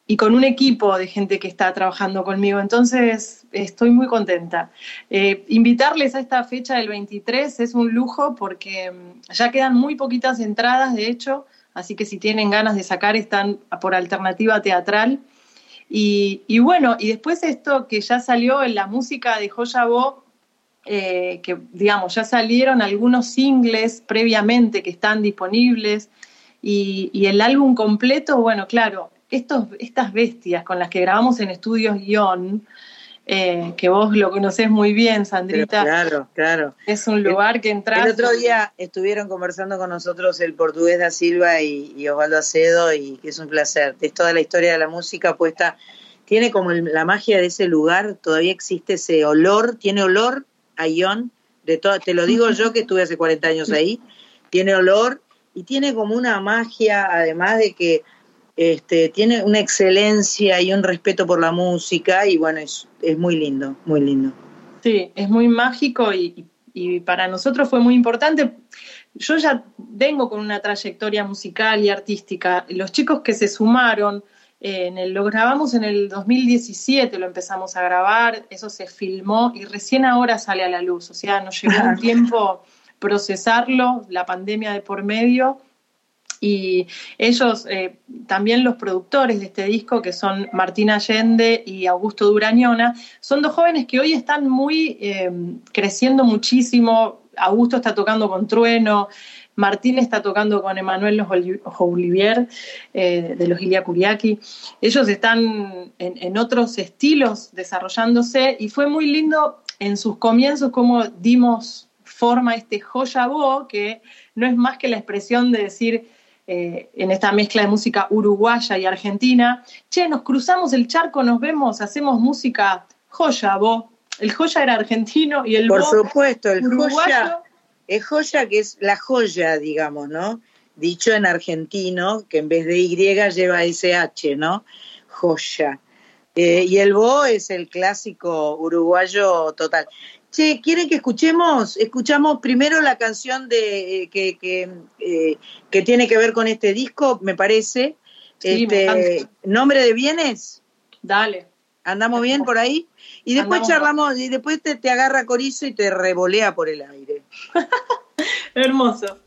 L: y con un equipo de gente que está trabajando conmigo. Entonces, estoy muy contenta. Eh, invitarles a esta fecha del 23 es un lujo porque mm, ya quedan muy poquitas entradas, de hecho, así que si tienen ganas de sacar, están por alternativa teatral. Y, bueno, y después esto que ya salió en la música de Joya Bo, eh, que digamos, ya salieron algunos singles previamente que están disponibles y el álbum completo, bueno, claro, estos, estas bestias con las que grabamos en Estudios Guión, eh, que vos lo conocés muy bien,
A: Pero
L: Sandrita,
A: claro, claro.
L: es un lugar que entras.
A: El otro día estuvieron conversando con nosotros el portugués da Silva y, y Osvaldo Acedo y que es un placer. Es toda la historia de la música puesta, tiene como el- la magia de ese lugar, todavía existe ese olor, tiene olor a ión, de todo, te lo digo yo que estuve hace 40 años ahí, tiene olor y tiene como una magia, además de que este, tiene una excelencia y un respeto por la música y bueno, es, es muy lindo, muy lindo.
L: Sí, es muy mágico y, y para nosotros fue muy importante. Yo ya vengo con una trayectoria musical y artística. Los chicos que se sumaron, eh, en el- lo grabamos en el 2017, lo empezamos a grabar, eso se filmó y recién ahora sale a la luz. O sea, nos llevó un tiempo procesarlo, la pandemia de por medio. Y ellos, eh, también los productores de este disco, que son Martín Allende y Augusto Durañona, son dos jóvenes que hoy están muy eh, creciendo muchísimo. Augusto está tocando con Trueno, Martín está tocando con Emanuel Olivier eh, de los Ilia Kuriaki. Ellos están en, en otros estilos desarrollándose y fue muy lindo en sus comienzos cómo dimos forma a este joya bo, que no es más que la expresión de decir eh, en esta mezcla de música uruguaya y argentina, che, nos cruzamos el charco, nos vemos, hacemos música joya bo. El joya era argentino y el
A: Por
L: bo
A: supuesto, el
L: uruguayo.
A: joya Es joya que es la joya, digamos, ¿no? Dicho en argentino, que en vez de Y lleva SH, ¿no? Joya. Eh, y el Bo es el clásico uruguayo total. Che, ¿quieren que escuchemos? Escuchamos primero la canción de eh, que, que, eh, que tiene que ver con este disco, me parece.
M: Sí,
A: Este. ¿Nombre de bienes?
M: Dale.
A: ¿Andamos bien por ahí? Y después
M: Andamos.
A: charlamos, y después te, te agarra Corizo y te revolea por el aire.
M: Hermoso.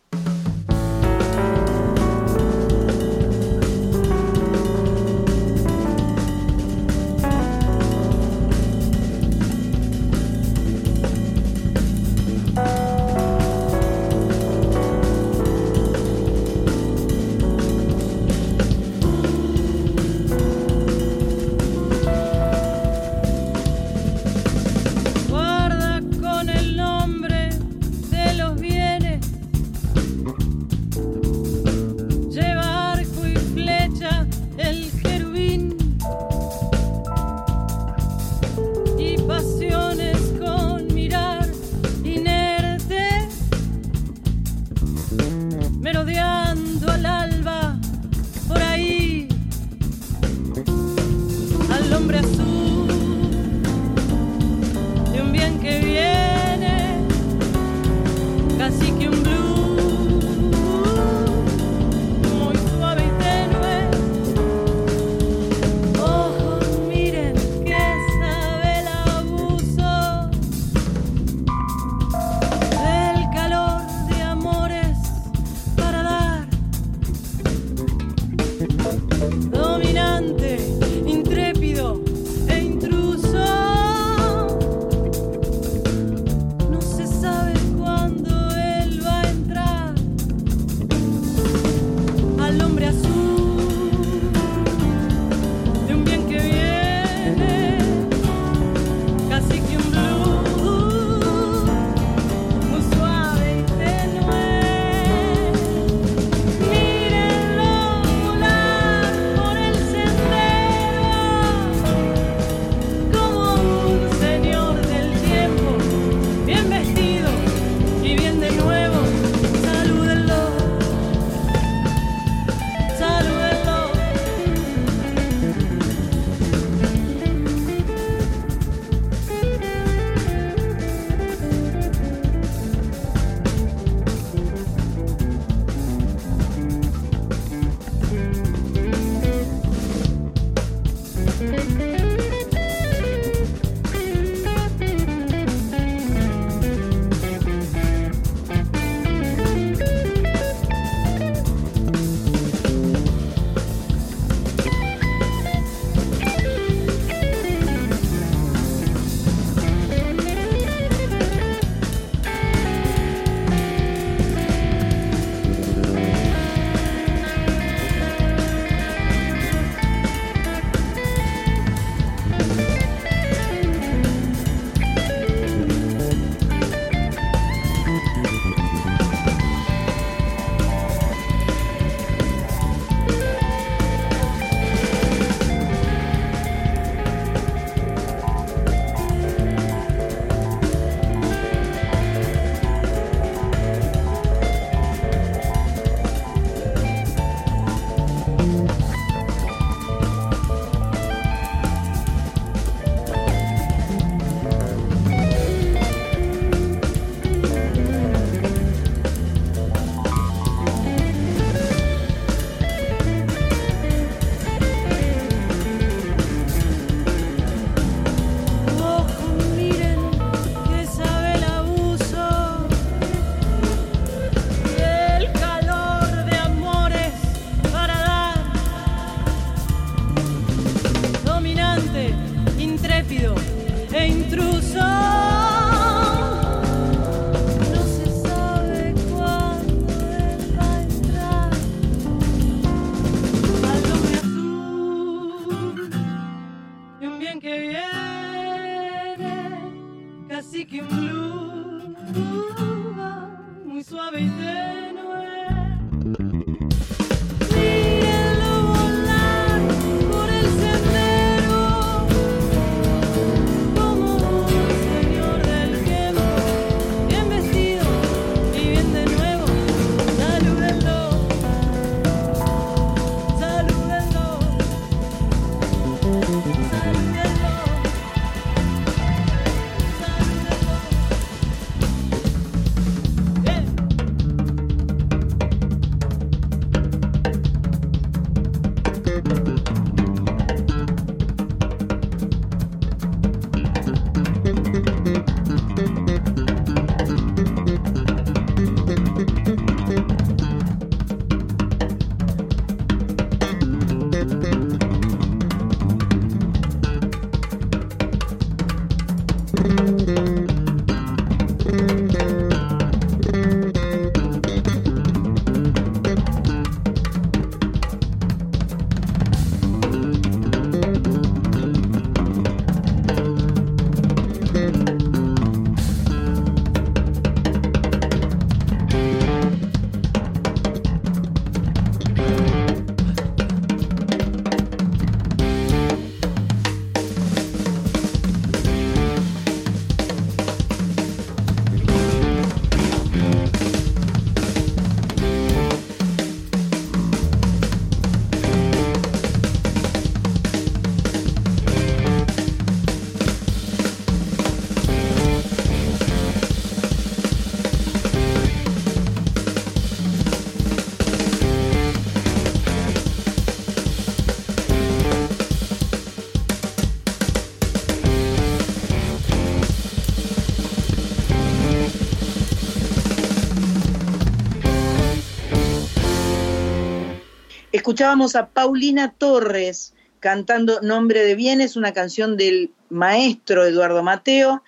A: Escuchábamos a Paulina Torres cantando Nombre de Bienes, una canción del maestro Eduardo Mateo,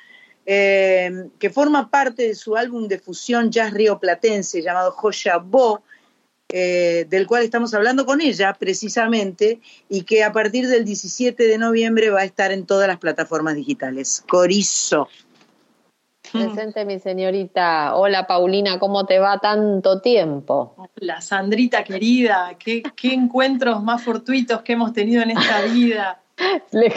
A: eh, que forma parte de su álbum de fusión jazz rioplatense llamado Joya Bo, eh, del cual estamos hablando con ella precisamente, y que a partir del 17 de noviembre va a estar en todas las plataformas digitales. Corizo.
B: Presente mi señorita. Hola Paulina, ¿cómo te va tanto tiempo?
L: La Sandrita querida, qué, qué encuentros más fortuitos que hemos tenido en esta vida.
B: Le,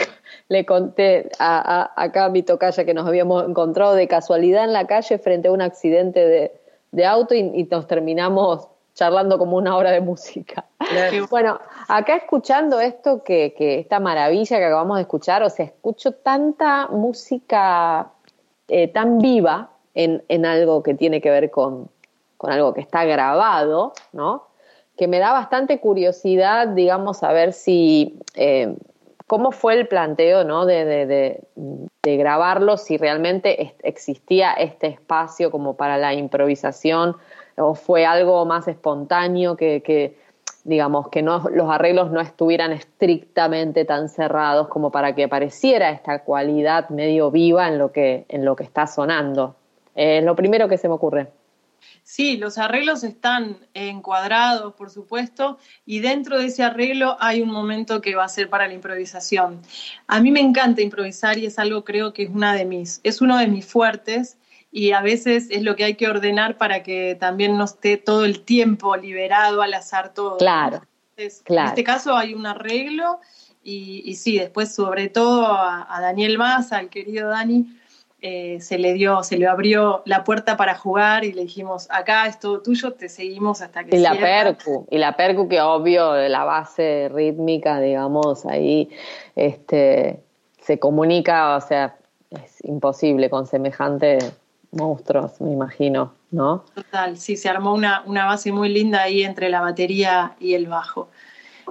B: le conté a, a, acá a mi tocaya que nos habíamos encontrado de casualidad en la calle frente a un accidente de, de auto y, y nos terminamos charlando como una hora de música. Bueno, acá escuchando esto que, que esta maravilla que acabamos de escuchar, o sea, escucho tanta música eh, tan viva en, en, algo que tiene que ver con, con, algo que está grabado, ¿no? Que me da bastante curiosidad, digamos, a ver si eh, cómo fue el planteo, ¿no? De, de, grabarlo, si realmente existía este espacio como para la improvisación o fue algo más espontáneo que digamos, que no, los arreglos no estuvieran estrictamente tan cerrados como para que pareciera esta cualidad medio viva en lo que, en lo que está sonando. Es lo primero que se me ocurre.
L: Sí, los arreglos están encuadrados, por supuesto, y dentro de ese arreglo hay un momento que va a ser para la improvisación. A mí me encanta improvisar y es algo creo que es una de mis, es uno de mis fuertes y a veces es lo que hay que ordenar para que también no esté todo el tiempo liberado al azar todo.
B: Claro.
L: Entonces,
B: claro.
L: En este caso hay un arreglo y, y sí, después sobre todo a, a Daniel Más, al querido Dani, eh, se le dio, se le abrió la puerta para jugar y le dijimos, acá es todo tuyo, te seguimos hasta que
B: Y la
L: cierra.
B: percu, y la percu que obvio, la base rítmica, digamos, ahí este, se comunica, o sea, es imposible con semejante monstruos, me imagino, ¿no?
L: Total, sí, se armó una, una base muy linda ahí entre la batería y el bajo.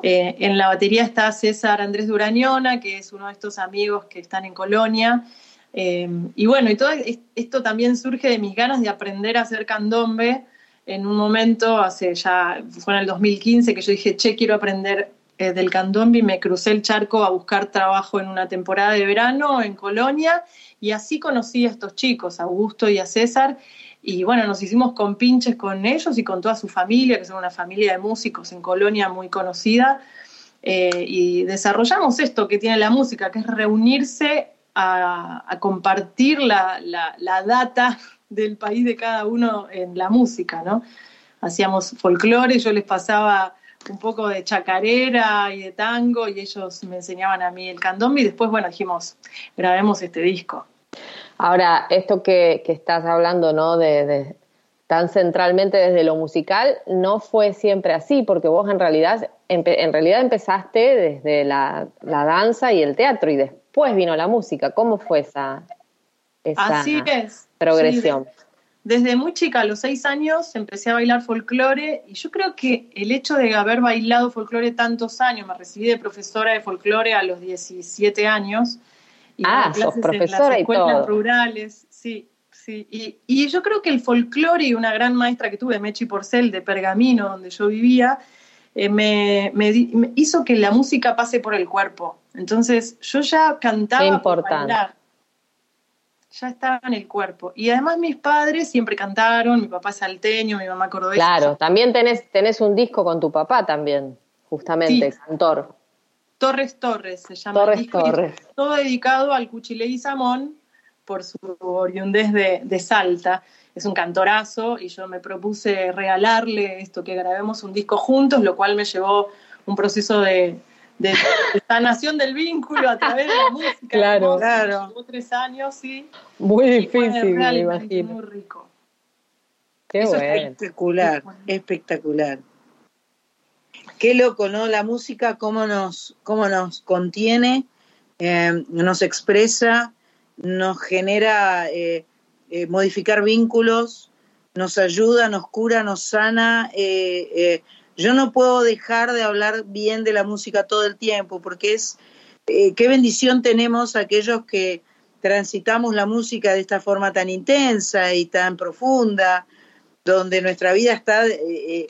L: Eh, en la batería está César Andrés Durañona, que es uno de estos amigos que están en Colonia. Eh, y bueno, y todo esto también surge de mis ganas de aprender a hacer candombe. En un momento, hace ya, fue en el 2015, que yo dije, che, quiero aprender eh, del candombe y me crucé el charco a buscar trabajo en una temporada de verano en Colonia y así conocí a estos chicos, a Augusto y a César, y bueno, nos hicimos compinches con ellos y con toda su familia, que son una familia de músicos en Colonia muy conocida, eh, y desarrollamos esto que tiene la música, que es reunirse a, a compartir la, la, la, data del país de cada uno en la música, ¿no? Hacíamos folclore, yo les pasaba un poco de chacarera y de tango y ellos me enseñaban a mí el candombe y después, bueno, dijimos, grabemos este disco.
B: Ahora, esto que, que estás hablando, ¿no? De, de, tan centralmente desde lo musical, no fue siempre así, porque vos en realidad, empe, en realidad empezaste desde la, la, danza y el teatro y después vino la música. ¿Cómo fue esa, esa
L: así es.
B: progresión?
L: Sí, desde muy chica, a los seis años, empecé a bailar folclore y yo creo que el hecho de haber bailado folclore tantos años, me recibí de profesora de folclore a los 17 años.
B: Y ah, sos profesora
L: en las escuelas
B: y todo.
L: rurales, sí, sí. Y, y, yo creo que el folclore y una gran maestra que tuve, Mechi Porcel, de Pergamino, donde yo vivía, eh, me, me, me, hizo que la música pase por el cuerpo. Entonces yo ya cantaba
B: importante.
L: bailar ya estaba en el cuerpo. Y además mis padres siempre cantaron, mi papá es salteño, mi mamá cordobesa.
B: Claro, también tenés, tenés un disco con tu papá también, justamente,
L: sí.
B: cantor.
L: Torres Torres se llama
B: Torres
L: el disco,
B: Torres.
L: todo dedicado al Cuchile y Samón por su oriundez de, de, Salta. Es un cantorazo y yo me propuse regalarle esto, que grabemos un disco juntos, lo cual me llevó un proceso de, de, de sanación del vínculo a través de la música.
B: Claro,
L: claro. Llevó tres años, sí.
B: Muy difícil, me imagino.
L: Muy rico.
B: Qué
A: Eso
B: bueno.
A: es espectacular, espectacular. Qué loco, ¿no? La música, cómo nos, cómo nos contiene, eh, nos expresa, nos genera eh, eh, modificar vínculos, nos ayuda, nos cura, nos sana. Eh, yo no puedo dejar de hablar bien de la música todo el tiempo, porque es qué bendición tenemos aquellos que transitamos la música de esta forma tan intensa y tan profunda, donde nuestra vida está eh,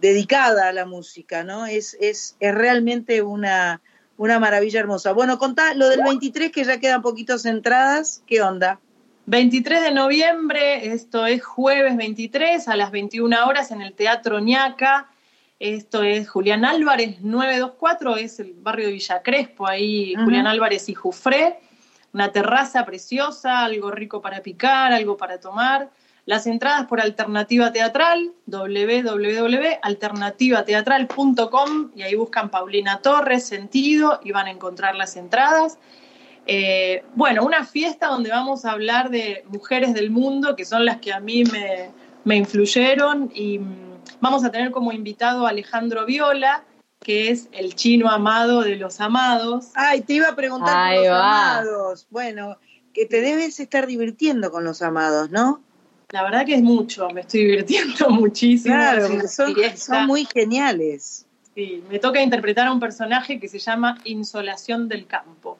A: dedicada a la música, ¿no? Es, es, es realmente una, una maravilla hermosa. Bueno, contá lo del 23, que ya quedan poquitos entradas, ¿qué onda?
L: 23 de noviembre, esto es jueves 23 a las 21 horas en el Teatro Ñaca. Esto es Julián Álvarez 924, es el barrio de Villa Crespo, ahí. Julián Álvarez y Jufré. Una terraza preciosa, algo rico para picar, algo para tomar. Las entradas por Alternativa Teatral, www.alternativateatral.com y ahí buscan Paulina Torres, Sentido y van a encontrar las entradas. Eh, bueno, una fiesta donde vamos a hablar de mujeres del mundo, que son las que a mí me, me influyeron, y vamos a tener como invitado a Alejandro Viola, que es el chino amado de los amados.
A: Ay, te iba a preguntar
L: Ahí
A: por los
L: va.
A: amados. Bueno, que te debes estar divirtiendo con los amados, ¿no?
L: La verdad que es mucho, me estoy divirtiendo muchísimo.
A: Claro, son, muy geniales.
L: Sí, me toca interpretar a un personaje que se llama Insolación del Campo.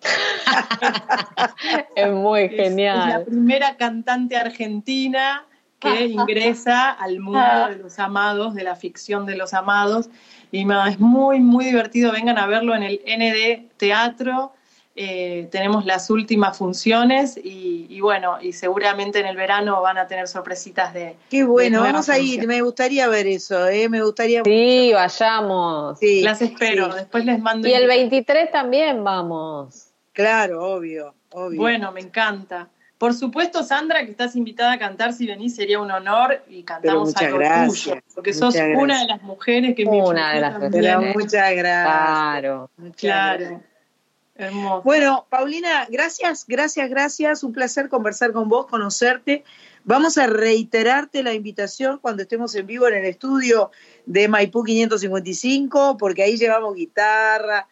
B: Es muy
L: Es- Es la
B: genial.
L: primera cantante argentina que ingresa al mundo de los amados, de la ficción de los amados. Y es muy, muy divertido. Vengan a verlo en el ND Teatro. Eh, tenemos las últimas funciones y, y bueno, y seguramente en el verano van a tener sorpresitas de.
A: Qué bueno,
L: de
A: vamos a ir, me gustaría ver eso, ¿eh? Me gustaría.
B: Sí, vayamos.
A: Sí,
L: Las espero,
A: sí.
L: después les mando.
B: Y el
L: invitación.
B: 23 también vamos.
A: Claro, obvio, obvio.
L: Bueno, me encanta. Por supuesto, Sandra, que estás invitada a cantar, si venís sería un honor y cantamos
A: muchas
L: algo
A: gracias,
L: tuyo, porque
A: muchas
L: sos una de las mujeres que me
B: Una de las
L: también.
A: muchas gracias.
B: Claro.
A: muchas
L: Claro.
A: gracias.
L: Hermoso.
A: Bueno, Paulina, gracias, gracias, gracias. Un placer conversar con vos, conocerte. Vamos a reiterarte la invitación cuando estemos en vivo en el estudio de Maipú 555, porque ahí llevamos guitarra,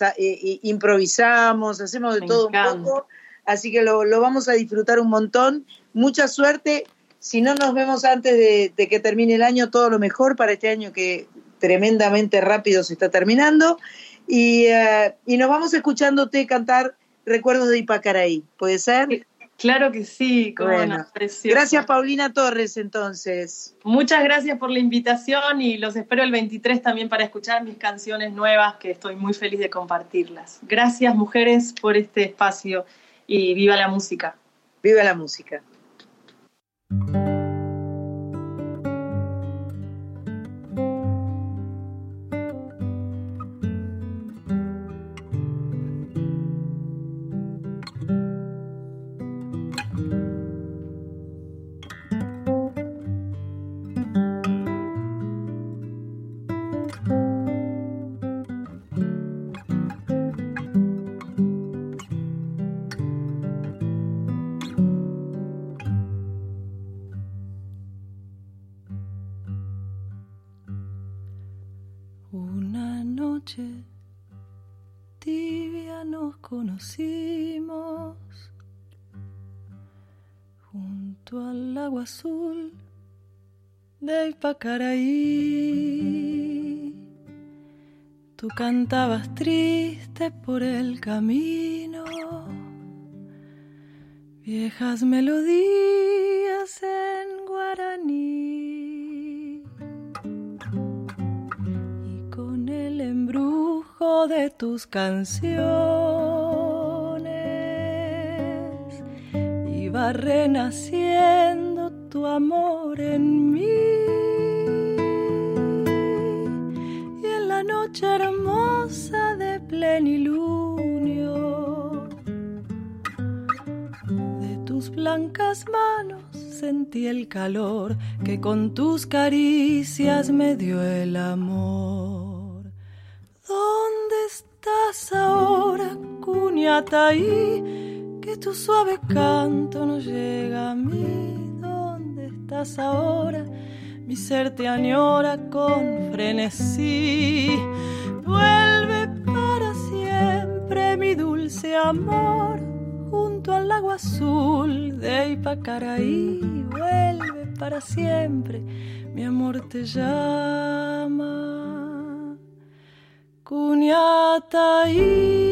A: eh, eh, improvisamos, hacemos de
L: Me
A: todo
L: encanta.
A: un poco. Así que lo, lo vamos a disfrutar un montón. Mucha suerte. Si no nos vemos antes de, de que termine el año, todo lo mejor para este año que tremendamente rápido se está terminando. Y, eh, y nos vamos escuchándote cantar Recuerdos de Ipacaraí. ¿Puede ser?
L: Claro que sí,
A: Bueno.
L: precioso.
A: Gracias, Paulina Torres, entonces.
L: Muchas gracias por la invitación y los espero el 23 también para escuchar mis canciones nuevas, que estoy muy feliz de compartirlas. Gracias, mujeres, por este espacio y viva la música.
A: Viva la música.
M: De Ipacaraí. Tú cantabas triste por el camino, viejas melodías en guaraní. con el embrujo de tus canciones iba renaciendo tu amor en mí de plenilunio de tus blancas manos sentí el calor que con tus caricias me dio el amor. ¿Dónde estás ahora, Cuñataí? Que tu suave canto no llega a mí. ¿Dónde estás ahora? Mi ser te añora con frenesí. Vuelve para siempre, mi dulce amor, junto al lago azul de Ipacaraí. Vuelve para siempre, mi amor te llama. Cuñataí.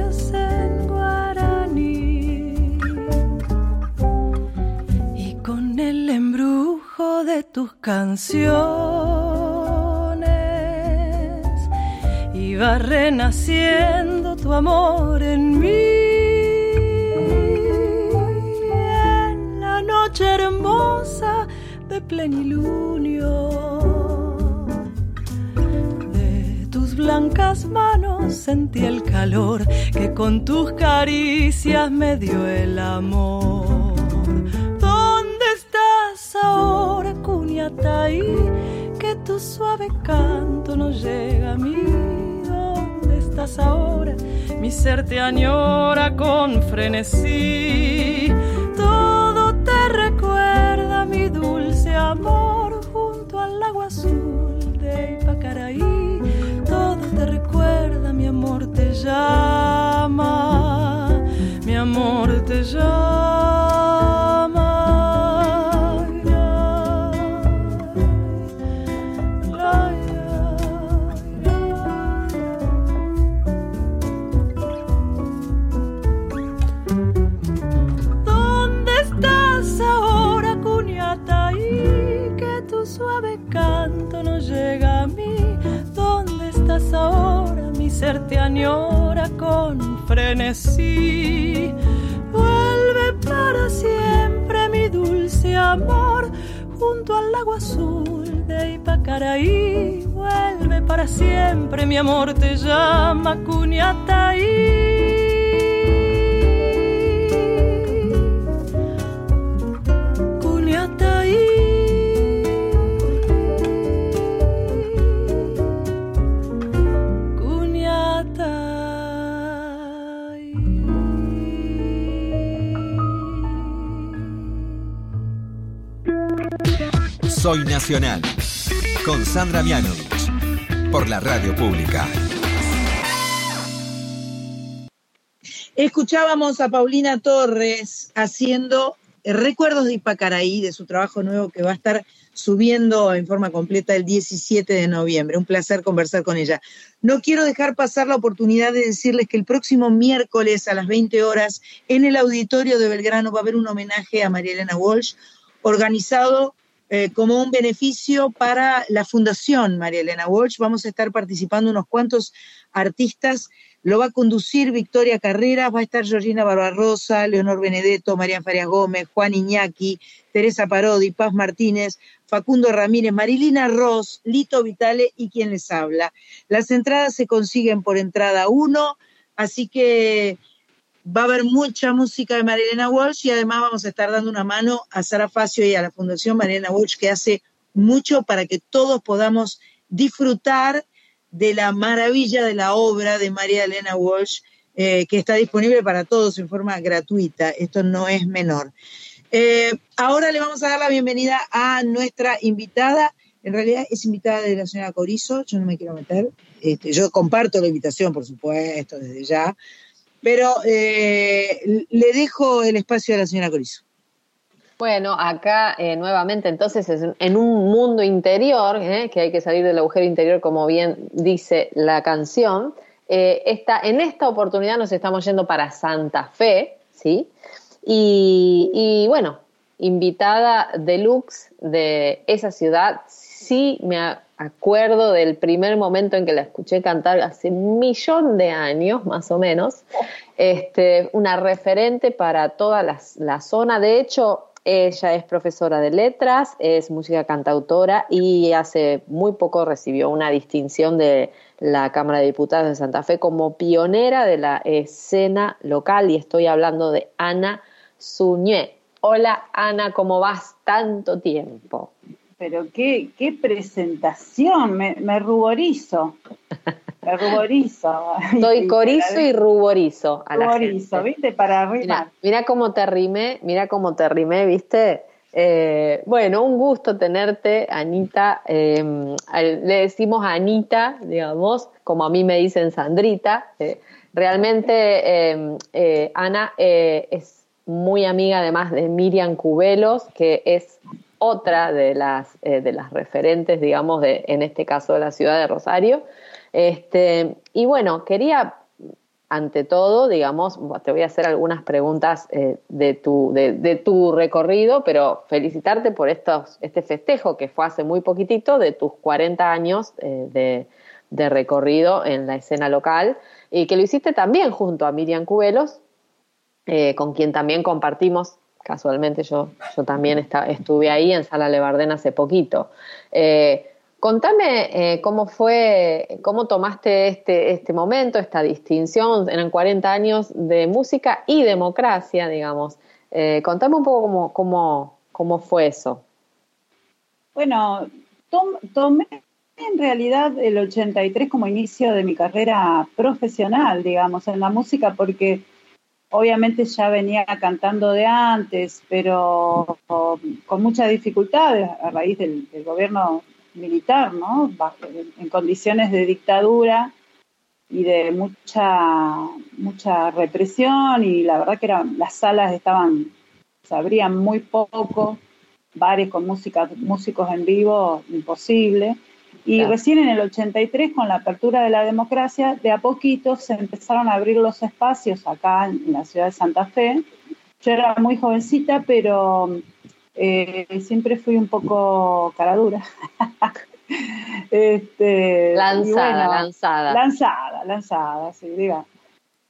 M: de tus canciones iba renaciendo tu amor en mí. En la noche hermosa de plenilunio de tus blancas manos sentí el calor que con tus caricias me dio el amor. Que tu suave canto no llega a mí. ¿Dónde estás ahora? Mi ser te añora con frenesí. Todo te recuerda mi dulce amor junto al lago azul de Ipacaraí. Todo te recuerda, mi amor te llama, mi amor te llama. Te añora con frenesí. Vuelve para siempre, mi dulce amor, junto al lago azul de Ipacaraí. Vuelve para siempre, mi amor te llama Cuniataí.
H: Soy Nacional. Con Sandra Mianovich. Por la radio pública.
A: Escuchábamos a Paulina Torres haciendo eh, Recuerdos de Ipacaraí, de su trabajo nuevo que va a estar subiendo en forma completa el 17 de noviembre. Un placer conversar con ella. No quiero dejar pasar la oportunidad de decirles que el próximo miércoles a las 20 horas en el auditorio de Belgrano va a haber un homenaje a María Elena Walsh organizado eh, como un beneficio para la Fundación María Elena Walsh. Vamos a estar participando unos cuantos artistas. Lo va a conducir Victoria Carreras, va a estar Georgina Barbarosa, Leonor Benedetto, Marian Farias Gómez, Juan Iñaki, Teresa Parodi, Paz Martínez, Facundo Ramírez, Marilina Ross, Lito Vitale y quien les habla. Las entradas se consiguen por entrada 1, así que va a haber mucha música de Marilena Walsh y además vamos a estar dando una mano a Sara Facio y a la Fundación Marilena Walsh que hace mucho para que todos podamos disfrutar de la maravilla de la obra de María Elena Walsh, eh, que está disponible para todos en forma gratuita. Esto no es menor. Eh, ahora le vamos a dar la bienvenida a nuestra invitada. En realidad es invitada de la señora Corizo, yo no me quiero meter. Este, yo comparto la invitación, por supuesto, desde ya. Pero eh, le dejo el espacio a la señora Corizo.
B: Bueno, acá eh, nuevamente entonces es en un mundo interior, eh, que hay que salir del agujero interior, como bien dice la canción. Eh, en esta oportunidad nos estamos yendo para Santa Fe, ¿sí? Y, bueno, invitada deluxe de esa ciudad, sí me acuerdo del primer momento en que la escuché cantar hace un millón de años, más o menos. Este, una referente para toda la, la zona. De hecho, ella es profesora de letras, es música cantautora y hace muy poco recibió una distinción de la Cámara de Diputados de Santa Fe como pionera de la escena local y estoy hablando de Ana Suñé. Hola Ana, ¿cómo vas? Tanto tiempo.
N: Pero qué, qué presentación, me, me ruborizo. Me ruborizo.
B: Soy corizo y ruborizo a la
N: Ruborizo,
B: gente.
N: ¿viste? Para rimar.
B: Mira, cómo te rimé, mira cómo te rimé, ¿viste? Eh, bueno, un gusto tenerte, Anita. Eh, le decimos Anita, digamos, como a mí me dicen Sandrita. Eh, realmente eh, eh, Ana es muy amiga además de Miriam Cubelos, que es otra de las, eh, de las referentes, digamos, de, en este caso de la ciudad de Rosario. Este, y bueno, quería, ante todo, digamos, te voy a hacer algunas preguntas eh, de, tu, de, tu recorrido, pero felicitarte por estos, este festejo que fue hace muy poquitito de tus 40 años eh, de, de recorrido en la escena local y que lo hiciste también junto a Miriam Cubelos, con quien también compartimos, casualmente yo, yo también estuve ahí en Sala Levardén hace poquito. Eh, contame eh, cómo fue, cómo tomaste este, este momento, esta distinción, eran 40 años de música y democracia, digamos. Eh, contame un poco cómo, cómo, cómo fue eso.
N: Bueno, tom- tomé en realidad el 83 como inicio de mi carrera profesional, digamos, en la música, porque obviamente ya venía cantando de antes, pero con muchas dificultades a raíz del, gobierno militar, ¿no? En condiciones de dictadura y de mucha mucha represión y la verdad que eran las salas estaban se abrían muy poco bares con música músicos en vivo imposible y
B: Claro.
N: recién en el 83 con la apertura de la democracia de a poquito se empezaron a abrir los espacios acá en, la ciudad de Santa Fe yo era muy jovencita pero eh, siempre fui un poco cara dura este,
B: Lanzada,
N: bueno,
B: lanzada.
N: Lanzada, lanzada, sí, diga.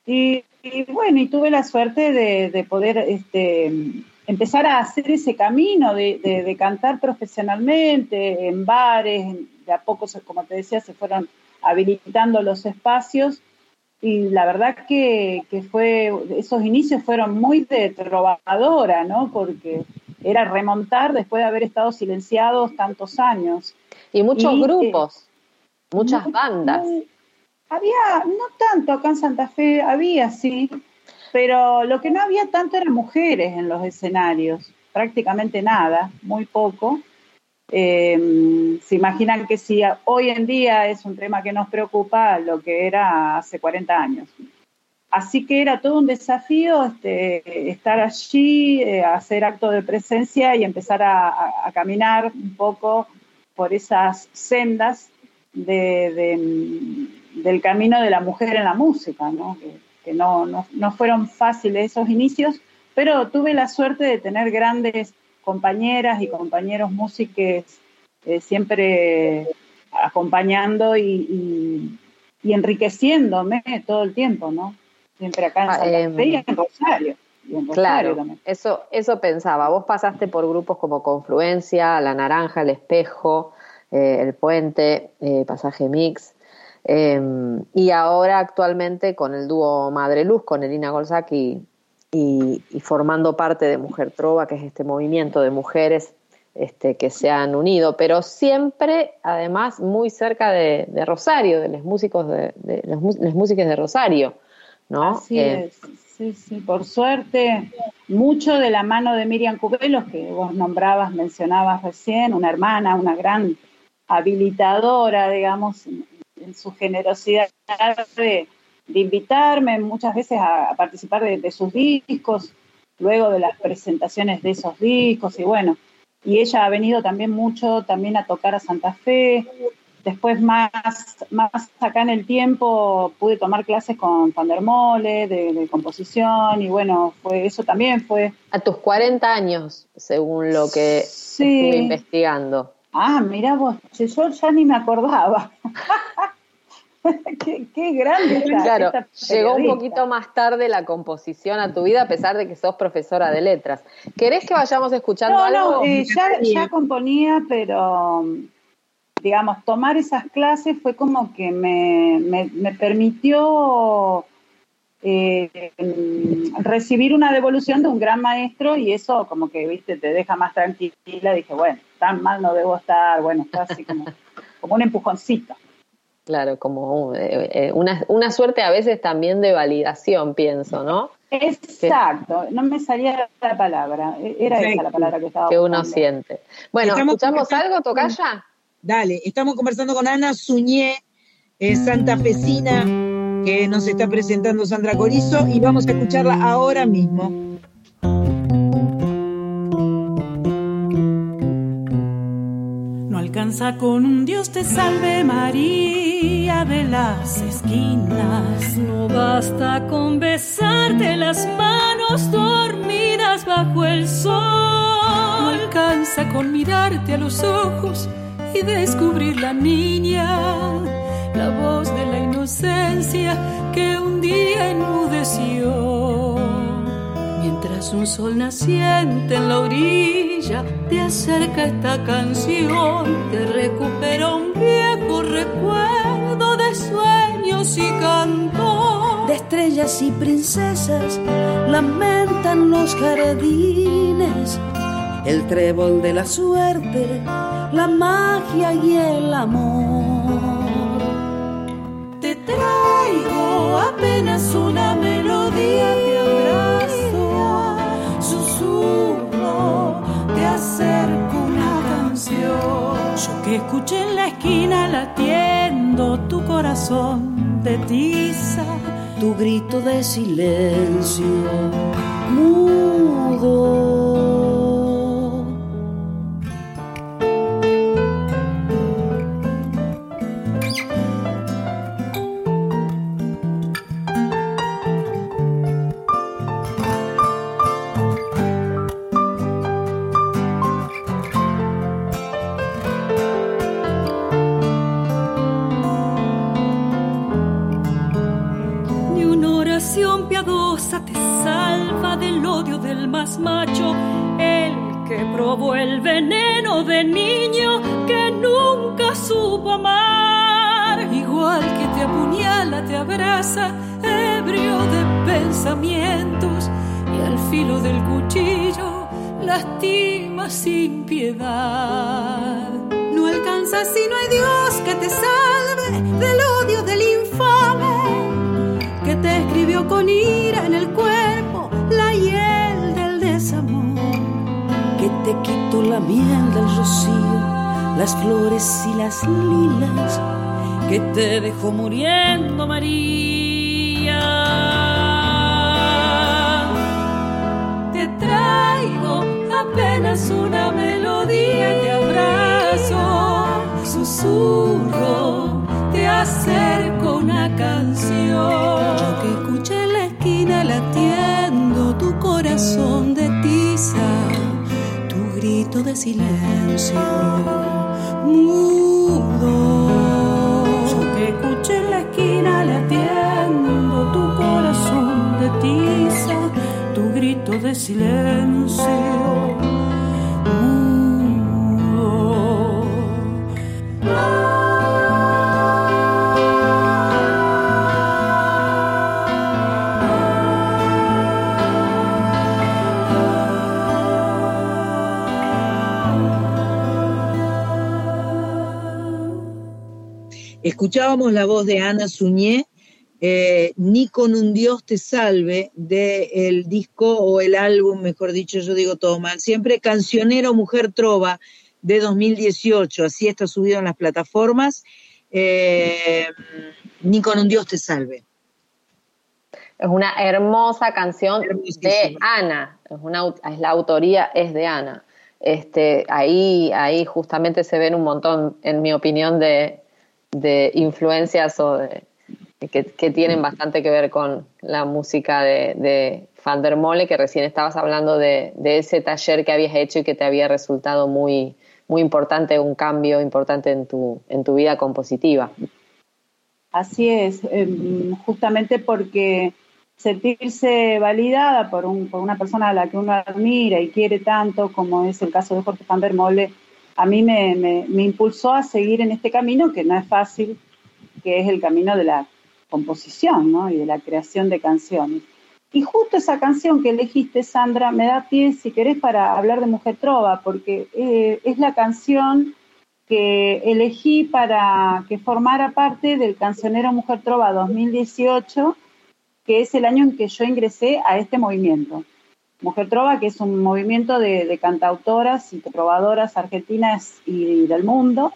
N: Y, y bueno, y tuve la suerte de, de poder este, empezar a hacer ese camino de, de- de cantar profesionalmente en bares, en- de a poco, como te decía, se fueron habilitando los espacios y la verdad que, que fue, esos inicios fueron muy de trovadora, ¿no? Porque era remontar después de haber estado silenciados tantos años.
B: Y muchos
N: Y, eh,
B: grupos, muchas bandas.
N: había, no tanto acá en Santa Fe, había sí, pero lo que no había tanto eran mujeres en los escenarios, prácticamente nada, muy poco. Eh, se imaginan que si hoy en día es un tema que nos preocupa, lo que era hace 40 años. Así que era todo un desafío este, estar allí, eh, hacer acto de presencia y empezar a, caminar un poco por esas sendas de- de- del camino de la mujer en la música, que, no fueron fáciles esos inicios, pero tuve la suerte de tener grandes compañeras y compañeros músicos eh, siempre acompañando y, y- y enriqueciéndome todo el tiempo, ¿no? Siempre acá en
B: Ah,
N: Santa
B: em,
N: Fe y en Rosario. Y en Rosario
B: Claro,
N: también.
B: eso, eso pensaba. Vos pasaste por grupos como Confluencia, La Naranja, El Espejo, eh, El Puente, eh, Pasaje Mix, eh, y ahora actualmente con el dúo Madre Luz, con Elina Golzak y, y- formando parte de Mujer Trova, que es este movimiento de mujeres este, que se han unido, pero siempre, además, muy cerca de, de Rosario, de los músicos de, de los, músicos de Rosario, ¿no?
N: Así
B: Eh,
N: es, sí, sí, por suerte, mucho de la mano de Miriam Cubelos, que vos nombrabas, mencionabas recién, una hermana, una gran habilitadora, digamos, en, en su generosidad de, de invitarme muchas veces a, a participar de, de sus discos, luego de las presentaciones de esos discos, y bueno, y ella ha venido también mucho también a tocar a Santa Fe, Después, más, más acá en el tiempo, pude tomar clases con Van der Mole de, de composición y bueno, fue eso también fue.
B: A tus 40 años, según lo que
N: Sí.
B: estuve investigando.
N: Ah, mira vos, yo ya ni me acordaba. qué, qué grande. esta-
B: Claro,
N: esta
B: llegó un poquito más tarde la composición a tu vida, a pesar de que sos profesora de letras. ¿Querés que vayamos escuchando
N: No,
B: algo?
N: no, eh, ya, ya componía, pero digamos, tomar esas clases fue como que me, me, me permitió eh, mm, recibir una devolución de un gran maestro y eso como que, viste, te deja más tranquila. Dije, bueno, tan mal no debo estar, bueno, está así como, como un empujoncito.
B: Claro, como eh, eh, una, una suerte a veces también de validación, pienso, ¿no?
N: Exacto, no me salía la palabra, era esa la palabra que estaba
B: que uno
N: buscando.
B: siente. Bueno,
A: Estamos
B: ¿escuchamos algo, Tocaya?
A: Dale, estamos conversando con Ana Suñé, eh, santafesina, que nos está presentando Sandra Corizo, y vamos a escucharla ahora mismo.
O: Alcanza con un Dios te salve María de las esquinas.
J: No basta con besarte las manos dormidas bajo el sol.
O: No alcanza con mirarte a los ojos y descubrir la niña, la voz de la inocencia que un día enmudeció. Mientras un sol naciente en la orilla te acerca esta canción, te recupera un viejo recuerdo de sueños y canto.
P: De estrellas y princesas lamentan los jardines, el trébol de la suerte, la magia y el amor.
O: Te traigo apenas una melodía, Que escuché en la esquina latiendo tu corazón de tiza.
P: Tu grito de silencio mudo.
O: Más macho, el que probó el veneno de niño que nunca supo amar. Igual que te apuñala, te abraza, ebrio de pensamientos, y al filo del cuchillo lastima sin piedad. No alcanza si no hay Dios que te salve del odio del infame que te escribió con ira la
P: miel del rocío, las flores y las lilas, que te dejó muriendo María.
O: Te traigo apenas una melodía, te abrazo, susurro, te acerco una canción. Yo que escuché en la esquina latiendo tu corazón de grito de silencio mudo. Yo que escuché en la esquina latiendo tu corazón de tiza, tu grito de silencio
A: Escuchábamos la voz de Ana Suñé, eh, Ni con un Dios te salve, del disco o el álbum, mejor dicho, yo digo todo mal, siempre Cancionero Mujer Trova de 2018, así está subido en las plataformas. Eh, Ni con un Dios te salve.
B: Es una hermosa canción de Ana. Es, una, au- es la autoría es de Ana. Este, ahí, ahí justamente se ven un montón, en mi opinión, de, de influencias o de- que, que tienen bastante que ver con la música de, de Van der Mole, que recién estabas hablando de, de ese taller que habías hecho y que te había resultado muy, muy importante, un cambio importante en tu, en tu vida compositiva.
N: Así es, em, justamente porque sentirse validada por, un, por una persona a la que uno admira y quiere tanto, como es el caso de Jorge van der Mole, a mí me, impulsó a seguir en este camino, que no es fácil, que es el camino de la composición ¿no? y de la creación de canciones. Y justo esa canción que elegiste, Sandra, me da pie, si querés, para hablar de Mujer Trova, porque eh, es la canción que elegí para que formara parte del cancionero Mujer Trova 2018 que es el año en que yo ingresé a este movimiento. Mujer Trova, que es un movimiento de, de cantautoras y probadoras argentinas y del mundo,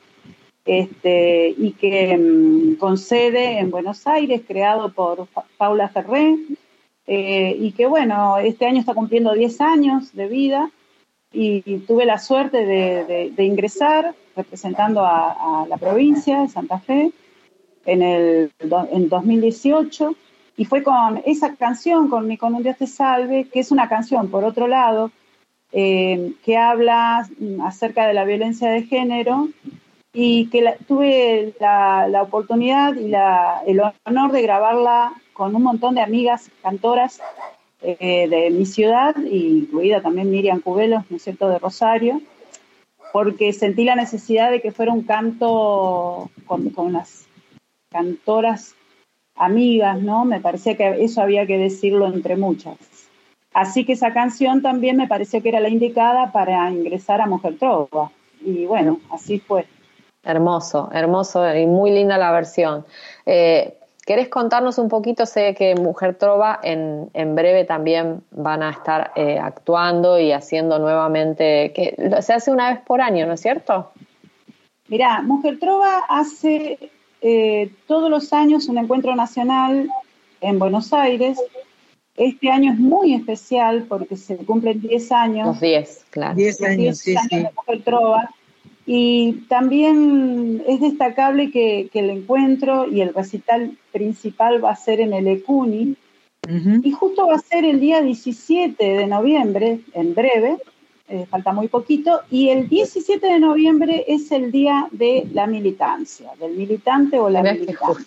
N: este, y que mm, con sede en Buenos Aires, creado por Pa- Paula Ferré, eh, y que bueno, este año está cumpliendo 10 años de vida y, tuve la suerte de, de- ingresar representando a, a la provincia de Santa Fe en el en 2018 y fue con esa canción, con Mi con un Dios te salve, que es una canción, por otro lado, eh, que habla acerca de la violencia de género y que tuve la, la oportunidad y la- el honor de grabarla con un montón de amigas cantoras eh, de mi ciudad, incluida también Miriam Cubelos, ¿no es cierto?, de Rosario, porque sentí la necesidad de que fuera un canto con, con las cantoras amigas, ¿no? Me parecía que eso había que decirlo entre muchas. Así que esa canción también me pareció que era la indicada para ingresar a Mujer Trova. Y bueno, así fue.
B: Hermoso, hermoso y muy linda la versión. Eh, ¿Querés contarnos un poquito? Sé que Mujer Trova en, en breve también van a estar eh, actuando y haciendo nuevamente, que se hace una vez por año, ¿no es cierto?
N: Mirá, Mujer Trova hace eh, todos los años un encuentro nacional en Buenos Aires. Este año es muy especial porque se cumplen 10 años.
B: Los 10, claro.
A: 10
N: los
A: años,
N: 10
A: sí,
N: años
A: sí.
N: de Mujer Trova. Y también es destacable que, que el encuentro y el recital principal va a ser en el ECUNI. Y justo va a ser el día 17 de noviembre, en breve, eh, falta muy poquito, y el 17 de noviembre es el día de la militancia, del militante o la militante.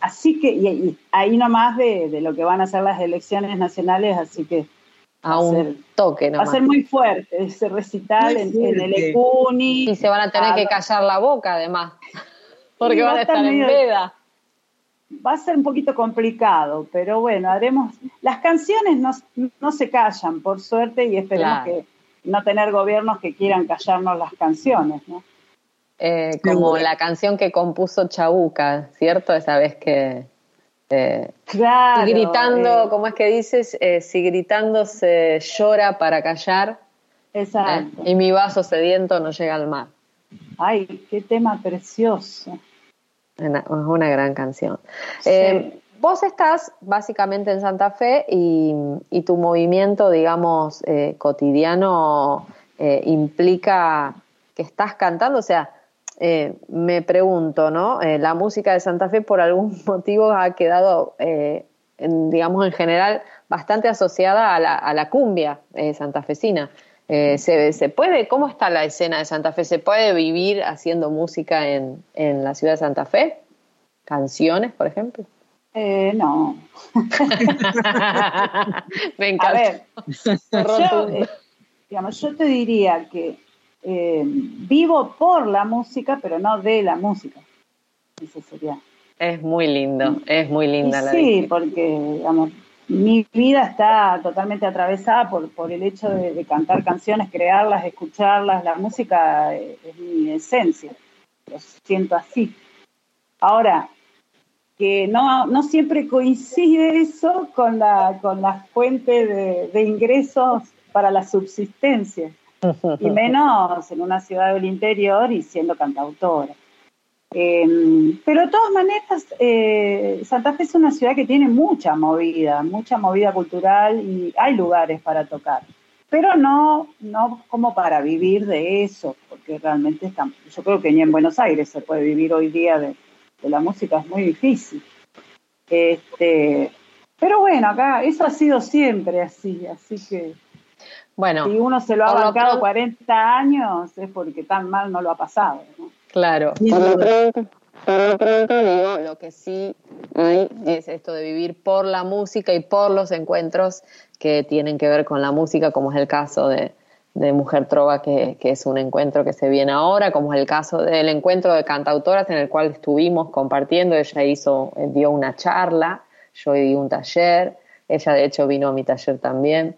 N: Así que, y, y ahí nomás de, de lo que van a ser las elecciones nacionales, así que
B: A
N: va a ser-
B: un toque
N: va a ser muy fuerte ese recital en, en el. ECUNI.
B: Y se van a tener que
N: Ah,
B: callar la boca además, porque van
N: a estar
B: en veda.
N: Va a ser un poquito complicado, pero bueno, haremos. Las canciones no, no se callan, por suerte, y esperemos
B: Claro.
N: que no tener gobiernos que quieran callarnos las canciones, ¿no?
B: Eh, como la canción que compuso Chabuca, ¿cierto? Esa vez que... eh,
N: Claro.
B: gritando,
N: eh,
B: ¿cómo es que dices? Eh, si gritando se llora para callar, eh,
N: exacto.
B: y mi vaso sediento no llega al mar.
N: Ay, qué tema precioso.
B: Una- Es una gran canción. Eh, vos estás básicamente en Santa Fe y, tu movimiento, digamos, eh, cotidiano eh, implica que estás cantando, o sea, eh, me pregunto, ¿no? Eh, la música de Santa Fe por algún motivo ha quedado, en- digamos, en general bastante asociada a la, cumbia santafesina. Eh, ¿se, se puede, ¿Cómo está la escena de Santa Fe? ¿Se puede vivir haciendo música en, en la ciudad de Santa Fe? ¿Canciones, por ejemplo?
N: Eh, no.
B: Me
N: A
B: encanta.
N: ver, yo, eh, digamos, yo te diría que eh, vivo por la música, pero no de la música. Eso sería.
B: Es muy lindo, es muy linda
N: Y
B: la
N: sí, porque digamos, mi vida está totalmente atravesada por, por el hecho de, de cantar canciones, crearlas, escucharlas. La música eh, es mi esencia. Lo siento así. Ahora, que no, no siempre coincide eso con la, con la fuente de, de ingresos para la subsistencia, y menos en una ciudad del interior y siendo cantautora. Eh, pero de todas maneras, eh, Santa Fe es una ciudad que tiene mucha movida, mucha movida cultural y hay lugares para tocar, pero no, no como para vivir de eso, porque realmente yo creo que ni en Buenos Aires se puede vivir hoy día de, de la música, es muy difícil. Este, pero bueno, acá eso ha sido siempre así, así que
B: Bueno,
N: si uno se lo ha
B: lo
N: bancado
B: pronto-
N: 40 años es porque tan mal no lo ha pasado. ¿no?
B: Claro. Por lo
A: duda.
B: pronto, por lo pronto, digo, lo que sí hay es esto de vivir por la música y por los encuentros que tienen que ver con la música, como es el caso de, de Mujer Trova, que, que es un encuentro que se viene ahora, como es el caso del encuentro de cantautoras en el cual estuvimos compartiendo. Ella hizo, eh, dio una charla, yo di un taller, ella de hecho vino a mi taller también.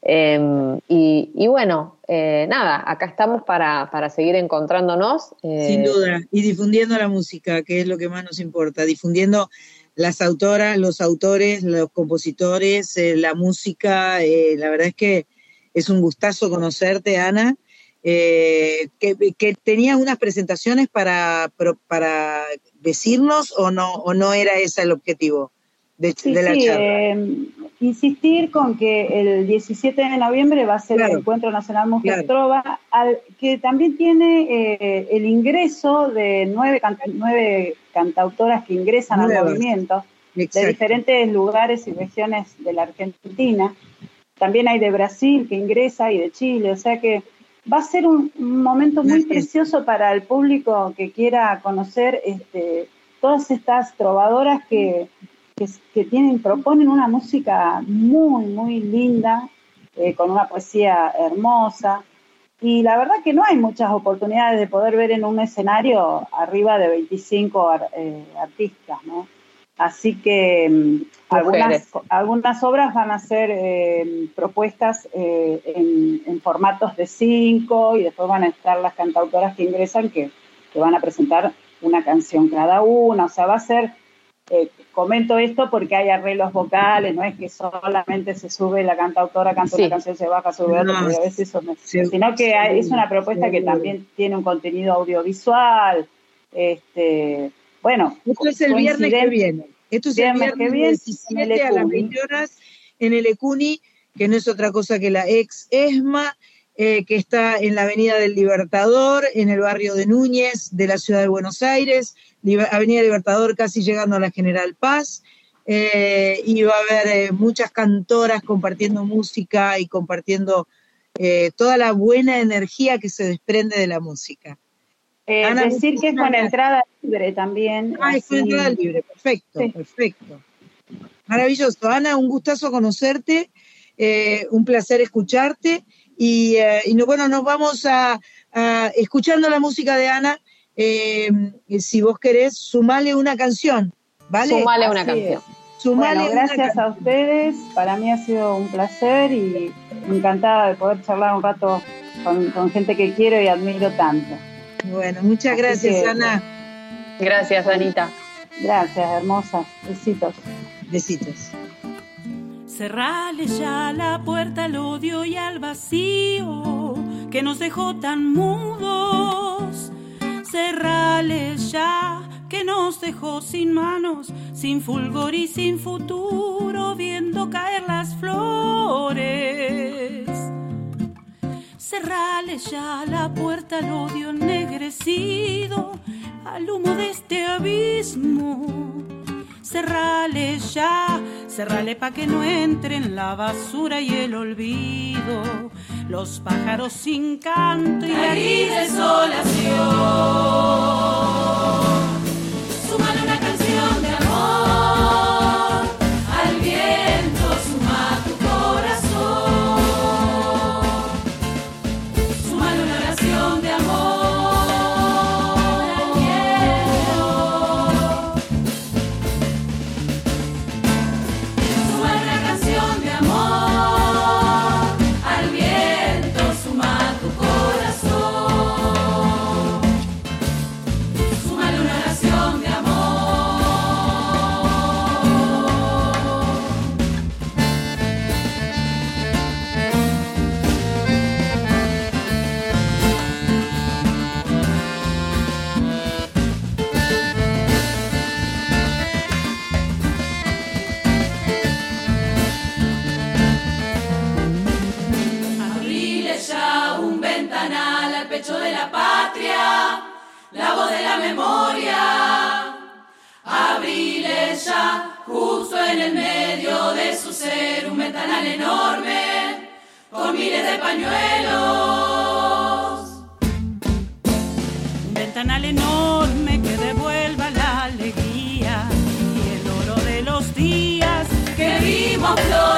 B: Eh, y, y bueno, eh, nada, acá estamos para, para seguir encontrándonos. eh,
A: Sin duda. Y difundiendo la música, que es lo que más nos importa. Difundiendo las autoras, los autores, los compositores, la música. la verdad es que es un gustazo conocerte, Ana. Eh, que, que tenías unas presentaciones para, para decirnos o no, o no era ese el objetivo de,
N: Sí,
A: de la
N: sí,
A: charla.
N: eh, insistir con que el 17 de noviembre va a ser
A: Claro.
N: el Encuentro Nacional Mujer
A: Claro.
N: Trova, al- que también tiene eh, el ingreso de nueve, nueve cantautoras que ingresan al movimiento de diferentes lugares y regiones de la Argentina. También hay de Brasil que ingresa y de Chile, o sea que va a ser un, un momento muy precioso para el público que quiera conocer este, todas estas trovadoras que, que, que tienen, proponen una música muy, muy linda, eh, con una poesía hermosa. Y la verdad que no hay muchas oportunidades de poder ver en un escenario arriba de 25 ar- eh, artistas, ¿no? Así que mm, algunas, obras van a ser eh, propuestas eh, en, en formatos de cinco y después van a estar las cantautoras que ingresan que, que van a presentar una canción cada una. O sea, va a ser, eh, comento esto porque hay arreglos vocales, no es que solamente se sube la cantautora, canta
B: Sí.
N: una canción, se baja, sube otra,
A: No,
N: porque a veces eso me-
A: sí,
N: sino que hay- es una propuesta que también tiene un contenido audiovisual. Este, bueno,
A: Esto es el viernes que viene. Esto es el
N: Viernes
A: viernes
N: que viene,
A: 17
N: en el
A: a las
N: Ecuni.
A: 20 horas en el Ecuni, que no es otra cosa que la ex ESMA, eh, que está en la Avenida del Libertador, en el barrio de Núñez de la ciudad de Buenos Aires, Liber- Avenida Libertador casi llegando a la General Paz. eh, y va a haber eh, muchas cantoras compartiendo música y compartiendo eh, toda la buena energía que se desprende de la música.
N: Eh,
A: Ana,
N: decir que es con entrada libre también.
A: Ah, es con entrada libre, perfecto,
N: Sí.
A: perfecto. Maravilloso. Ana, un gustazo conocerte, eh, un placer escucharte y, eh, y no, bueno, nos vamos a, a- escuchando la música de Ana. eh, si vos querés, sumale una canción, ¿vale?
B: Sumale una
N: Así
B: canción.
A: Sumale
N: Bueno, gracias a ustedes. Para mí ha sido un placer y encantada de poder charlar un rato con, con gente que quiero y admiro tanto.
A: Bueno, muchas
N: Así
A: gracias,
N: que-
A: Ana.
B: Gracias, Anita.
N: Gracias, hermosas. Besitos.
A: Besitos.
O: Cerrale ya la puerta al odio y al vacío que nos dejó tan mudos. Cerrale ya que nos dejó sin manos, sin fulgor y sin futuro, viendo caer las flores. Cerrale ya la puerta al odio ennegrecido, al humo de este abismo. Cerrale ya, cerrale pa' que no entren la basura y el olvido. Los pájaros sin canto y la desolación. Memoria. Abrile ya justo en el medio de su ser un ventanal enorme con miles de pañuelos. Un ventanal enorme que devuelva la alegría y el oro de los días que vimos florecer.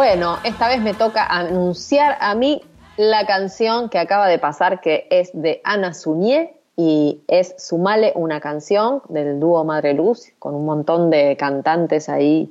B: Bueno, esta vez me toca anunciar a mí la canción que acaba de pasar, que es de Ana Suñé y es Sumale una canción del dúo Madre Luz, con un montón de cantantes ahí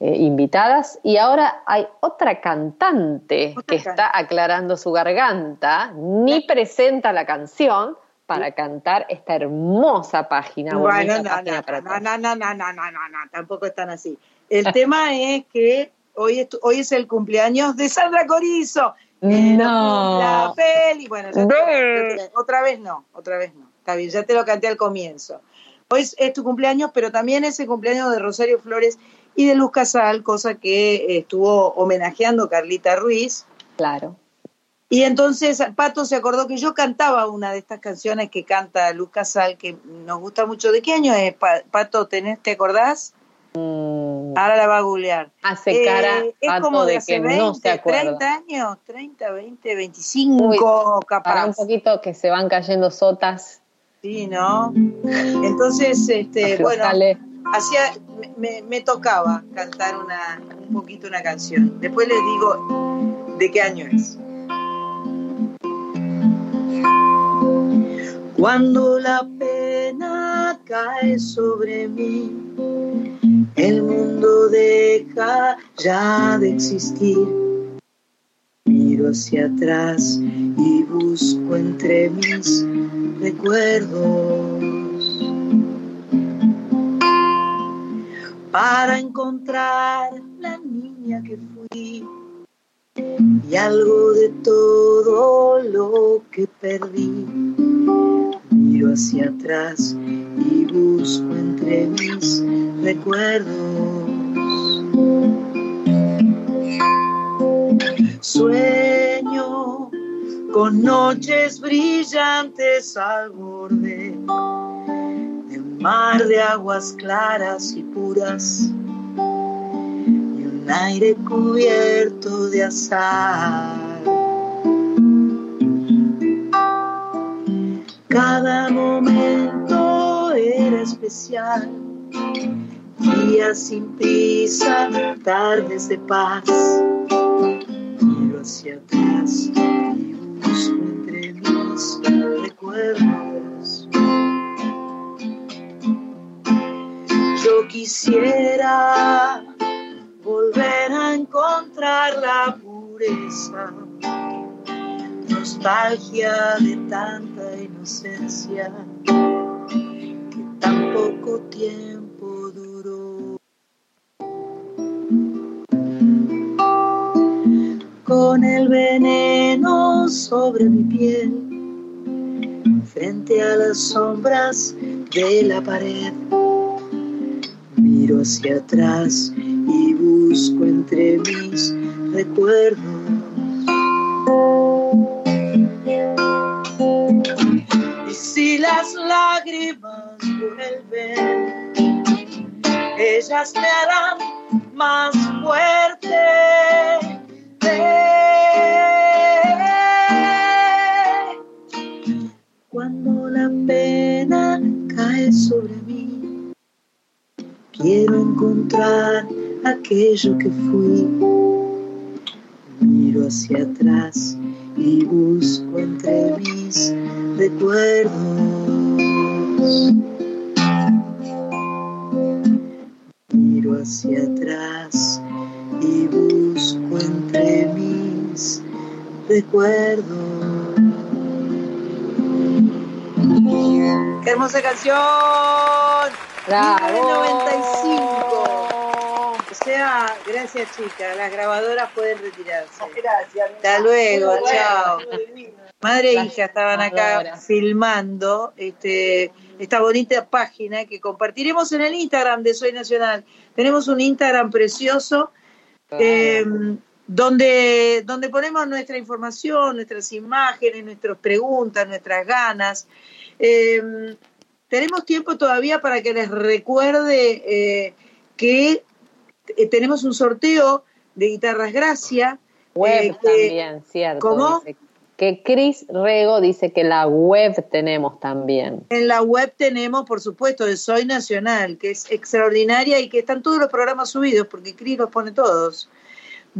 B: eh, invitadas. Y ahora hay otra cantante que está aclarando su garganta, ni presenta la canción para cantar esta hermosa página.
A: Bueno, no, no, no, no, no, no, no, no, no, tampoco están así. El tema es que hoy hoy es el cumpleaños de Sandra Corizo.
B: No.
A: La peli, bueno, ya te-
B: No.
A: ya te- otra vez no, otra vez no. Está bien, ya te lo canté al comienzo. Hoy es, es tu cumpleaños, pero también es el cumpleaños de Rosario Flores y de Luz Casal, cosa que eh, estuvo homenajeando Carlita Ruiz.
B: Claro.
A: Y entonces Pato se acordó que yo cantaba una de estas canciones que canta Luz Casal, que nos gusta mucho. ¿De qué año es, Pa- Pato? ¿Tenés, ¿Te acordás? Ahora la va a googlear.
B: Mm. Hace cara,
A: es
B: Pato,
A: como de, hace
B: que
A: 20,
B: no se acuerda.
A: 30 años, 30, 20, 25
B: Uy,
A: capaz.
B: Para un poquito que se van cayendo sotas.
A: Sí, ¿no? Entonces, este, bueno, hacía, me- me, me tocaba cantar una, un poquito una canción. Después les digo de qué año es. Cuando la pena cae sobre mí, el mundo deja ya de existir. Miro hacia atrás y busco entre mis recuerdos para encontrar la niña que fui y algo de todo lo que perdí. Miro hacia atrás y busco entre mis recuerdos. Sueño con noches brillantes al borde de un mar de aguas claras y puras y un aire cubierto de azar. Cada momento era especial, días sin prisa, tardes de paz. Miro hacia atrás y busco entre mis recuerdos. Yo quisiera volver a encontrar la pureza, nostalgia de tanta inocencia que tan poco tiempo duró. Con el veneno sobre mi piel, frente a las sombras de la pared. Miro hacia atrás y busco entre mis recuerdos. Las lágrimas vuelven, ellas me harán más fuerte. Cuando la pena cae sobre mí, quiero encontrar aquello que fui. Miro hacia atrás y busco entre mis recuerdos. Miro hacia atrás y busco entre mis recuerdos. ¡Qué hermosa canción!
B: ¡Bravo!
A: 1995. Sea, gracias chicas, las grabadoras pueden retirarse. Gracias. Hasta luego, chao. Madre e hija estaban acá filmando este, esta bonita página que compartiremos en el Instagram de Soy Nacional. Tenemos un Instagram precioso eh, donde, donde ponemos nuestra información, nuestras imágenes, nuestras preguntas, nuestras ganas. Eh, tenemos tiempo todavía para que les recuerde eh, que eh, tenemos un sorteo de guitarras Gracia.
B: Web
A: eh, que-
B: también, cierto.
A: ¿Cómo?
B: dice. que Cris Rego dice que la web tenemos también.
A: En la web tenemos, por supuesto, de Soy Nacional, que es extraordinaria y que están todos los programas subidos, porque Cris los pone todos.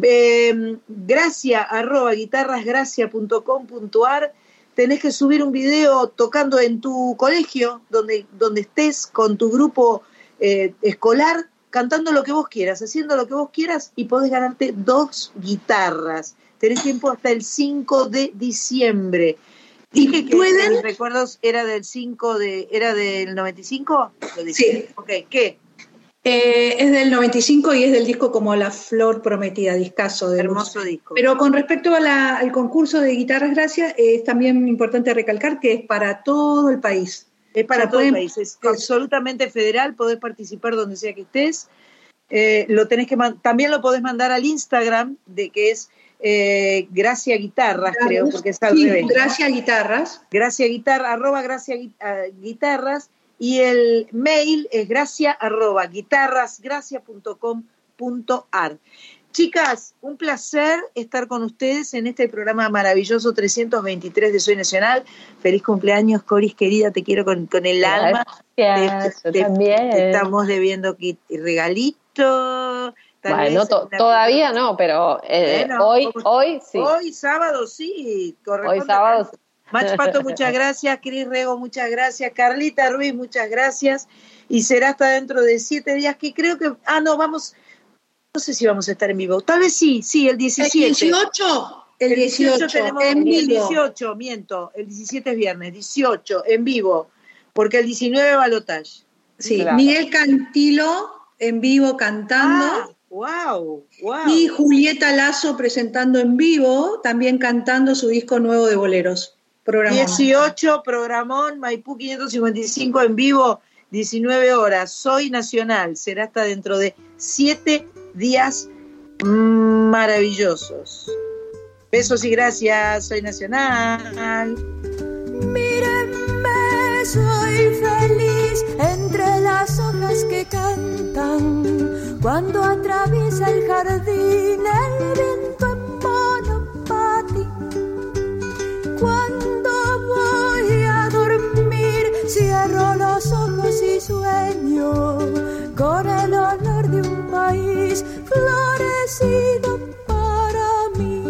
A: Eh, gracia, arroba guitarrasgracia.com.ar tenés que subir un video tocando en tu colegio, donde, donde estés con tu grupo eh, escolar, cantando lo que vos quieras, haciendo lo que vos quieras y podés ganarte dos guitarras. Tenés tiempo hasta el 5 de diciembre. Dije que
Q: pueden-
A: mis recuerdos era del 5 de, ¿era del 95?
Q: Sí.
A: Ok, ¿qué?
Q: Eh, es del 95 y es del disco como La Flor Prometida, discazo de
A: Hermoso disco.
Q: Pero con respecto a la- al concurso de Guitarras Gracias, eh, es también importante recalcar que es para todo el país.
A: Es para todo el país, es absolutamente federal, podés participar donde sea que estés. Eh, lo tenés que también lo podés mandar al Instagram, de que es eh, Gracia Guitarras, creo, porque es al
Q: Sí. Gracia Guitarras.
A: Gracia Guitarra, arroba Gracia ah, Guitarras, y el mail es gracia arroba guitarrasgracia.com.ar. Chicas, un placer estar con ustedes en este programa maravilloso 323 de Soy Nacional. Feliz cumpleaños, Coris, querida, te quiero con, con el alma.
B: Gracias, yo
A: Te- te-
B: también.
A: te estamos debiendo qui- regalito.
B: Bueno, to- todavía no, pero eh,
A: Bueno,
B: hoy, hoy sí.
A: Hoy sábado sí, corresponde
B: Hoy sábado.
A: Mach Pato, muchas gracias. Cris Rego, muchas gracias. Carlita Ruiz, muchas gracias. Y será hasta dentro de siete días que creo que... Ah, no, vamos... No sé si vamos a estar en vivo. Tal vez sí, sí, el 17.
Q: El 18, el 18,
A: tenemos
Q: en
A: el
Q: vivo.
A: 18, miento. El 17 es viernes, 18 en vivo. Porque el 19 balotage.
Q: Sí, Miguel Cantilo en vivo
A: Ah,
Q: cantando.
A: wow, wow.
Q: Y Julieta Lazo presentando en vivo, también cantando su disco nuevo de boleros. Programón.
A: 18, programón, Maipú 555 en vivo, 19 horas. Soy Nacional, será hasta dentro de 7 días maravillosos. Besos y gracias, Soy Nacional.
J: Mírenme, soy feliz entre las hojas que cantan. Cuando atraviesa el jardín el viento en cierro los ojos y sueño con el olor de un país florecido para mí.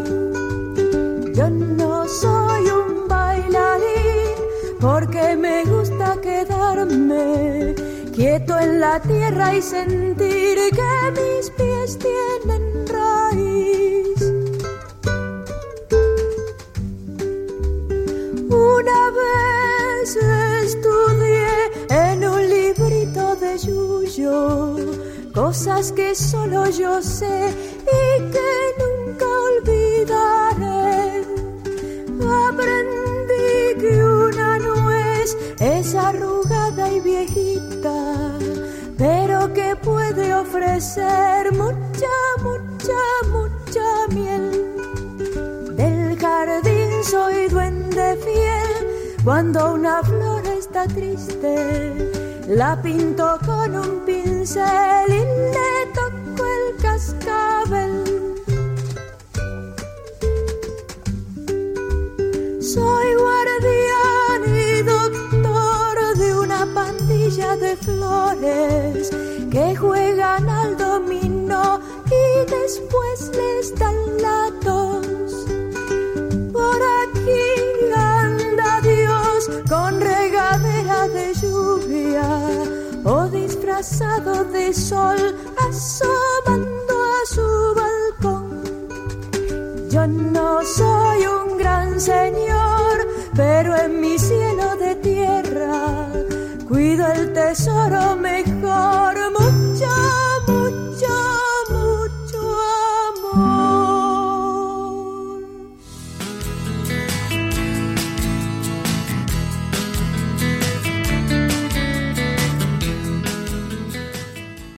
J: Yo no soy un bailarín porque me gusta quedarme quieto en la tierra y sentir que mis pies tienen raíz. Una vez estudié en un librito de Yuyo cosas que solo yo sé y que nunca olvidaré. Aprendí que una nuez es arrugada y viejita, pero que puede ofrecer mucha, mucha, mucha miel. Del jardín soy duende fiel, cuando una flor está triste, la pinto con un pincel y le toco el cascabel. Soy guardián y doctor de una pandilla de flores que juegan al dominó y después les dan la Con regadera de lluvia o disfrazado de sol asomando a su balcón. Yo no soy un gran señor, pero en mi cielo de tierra cuido el tesoro mejor.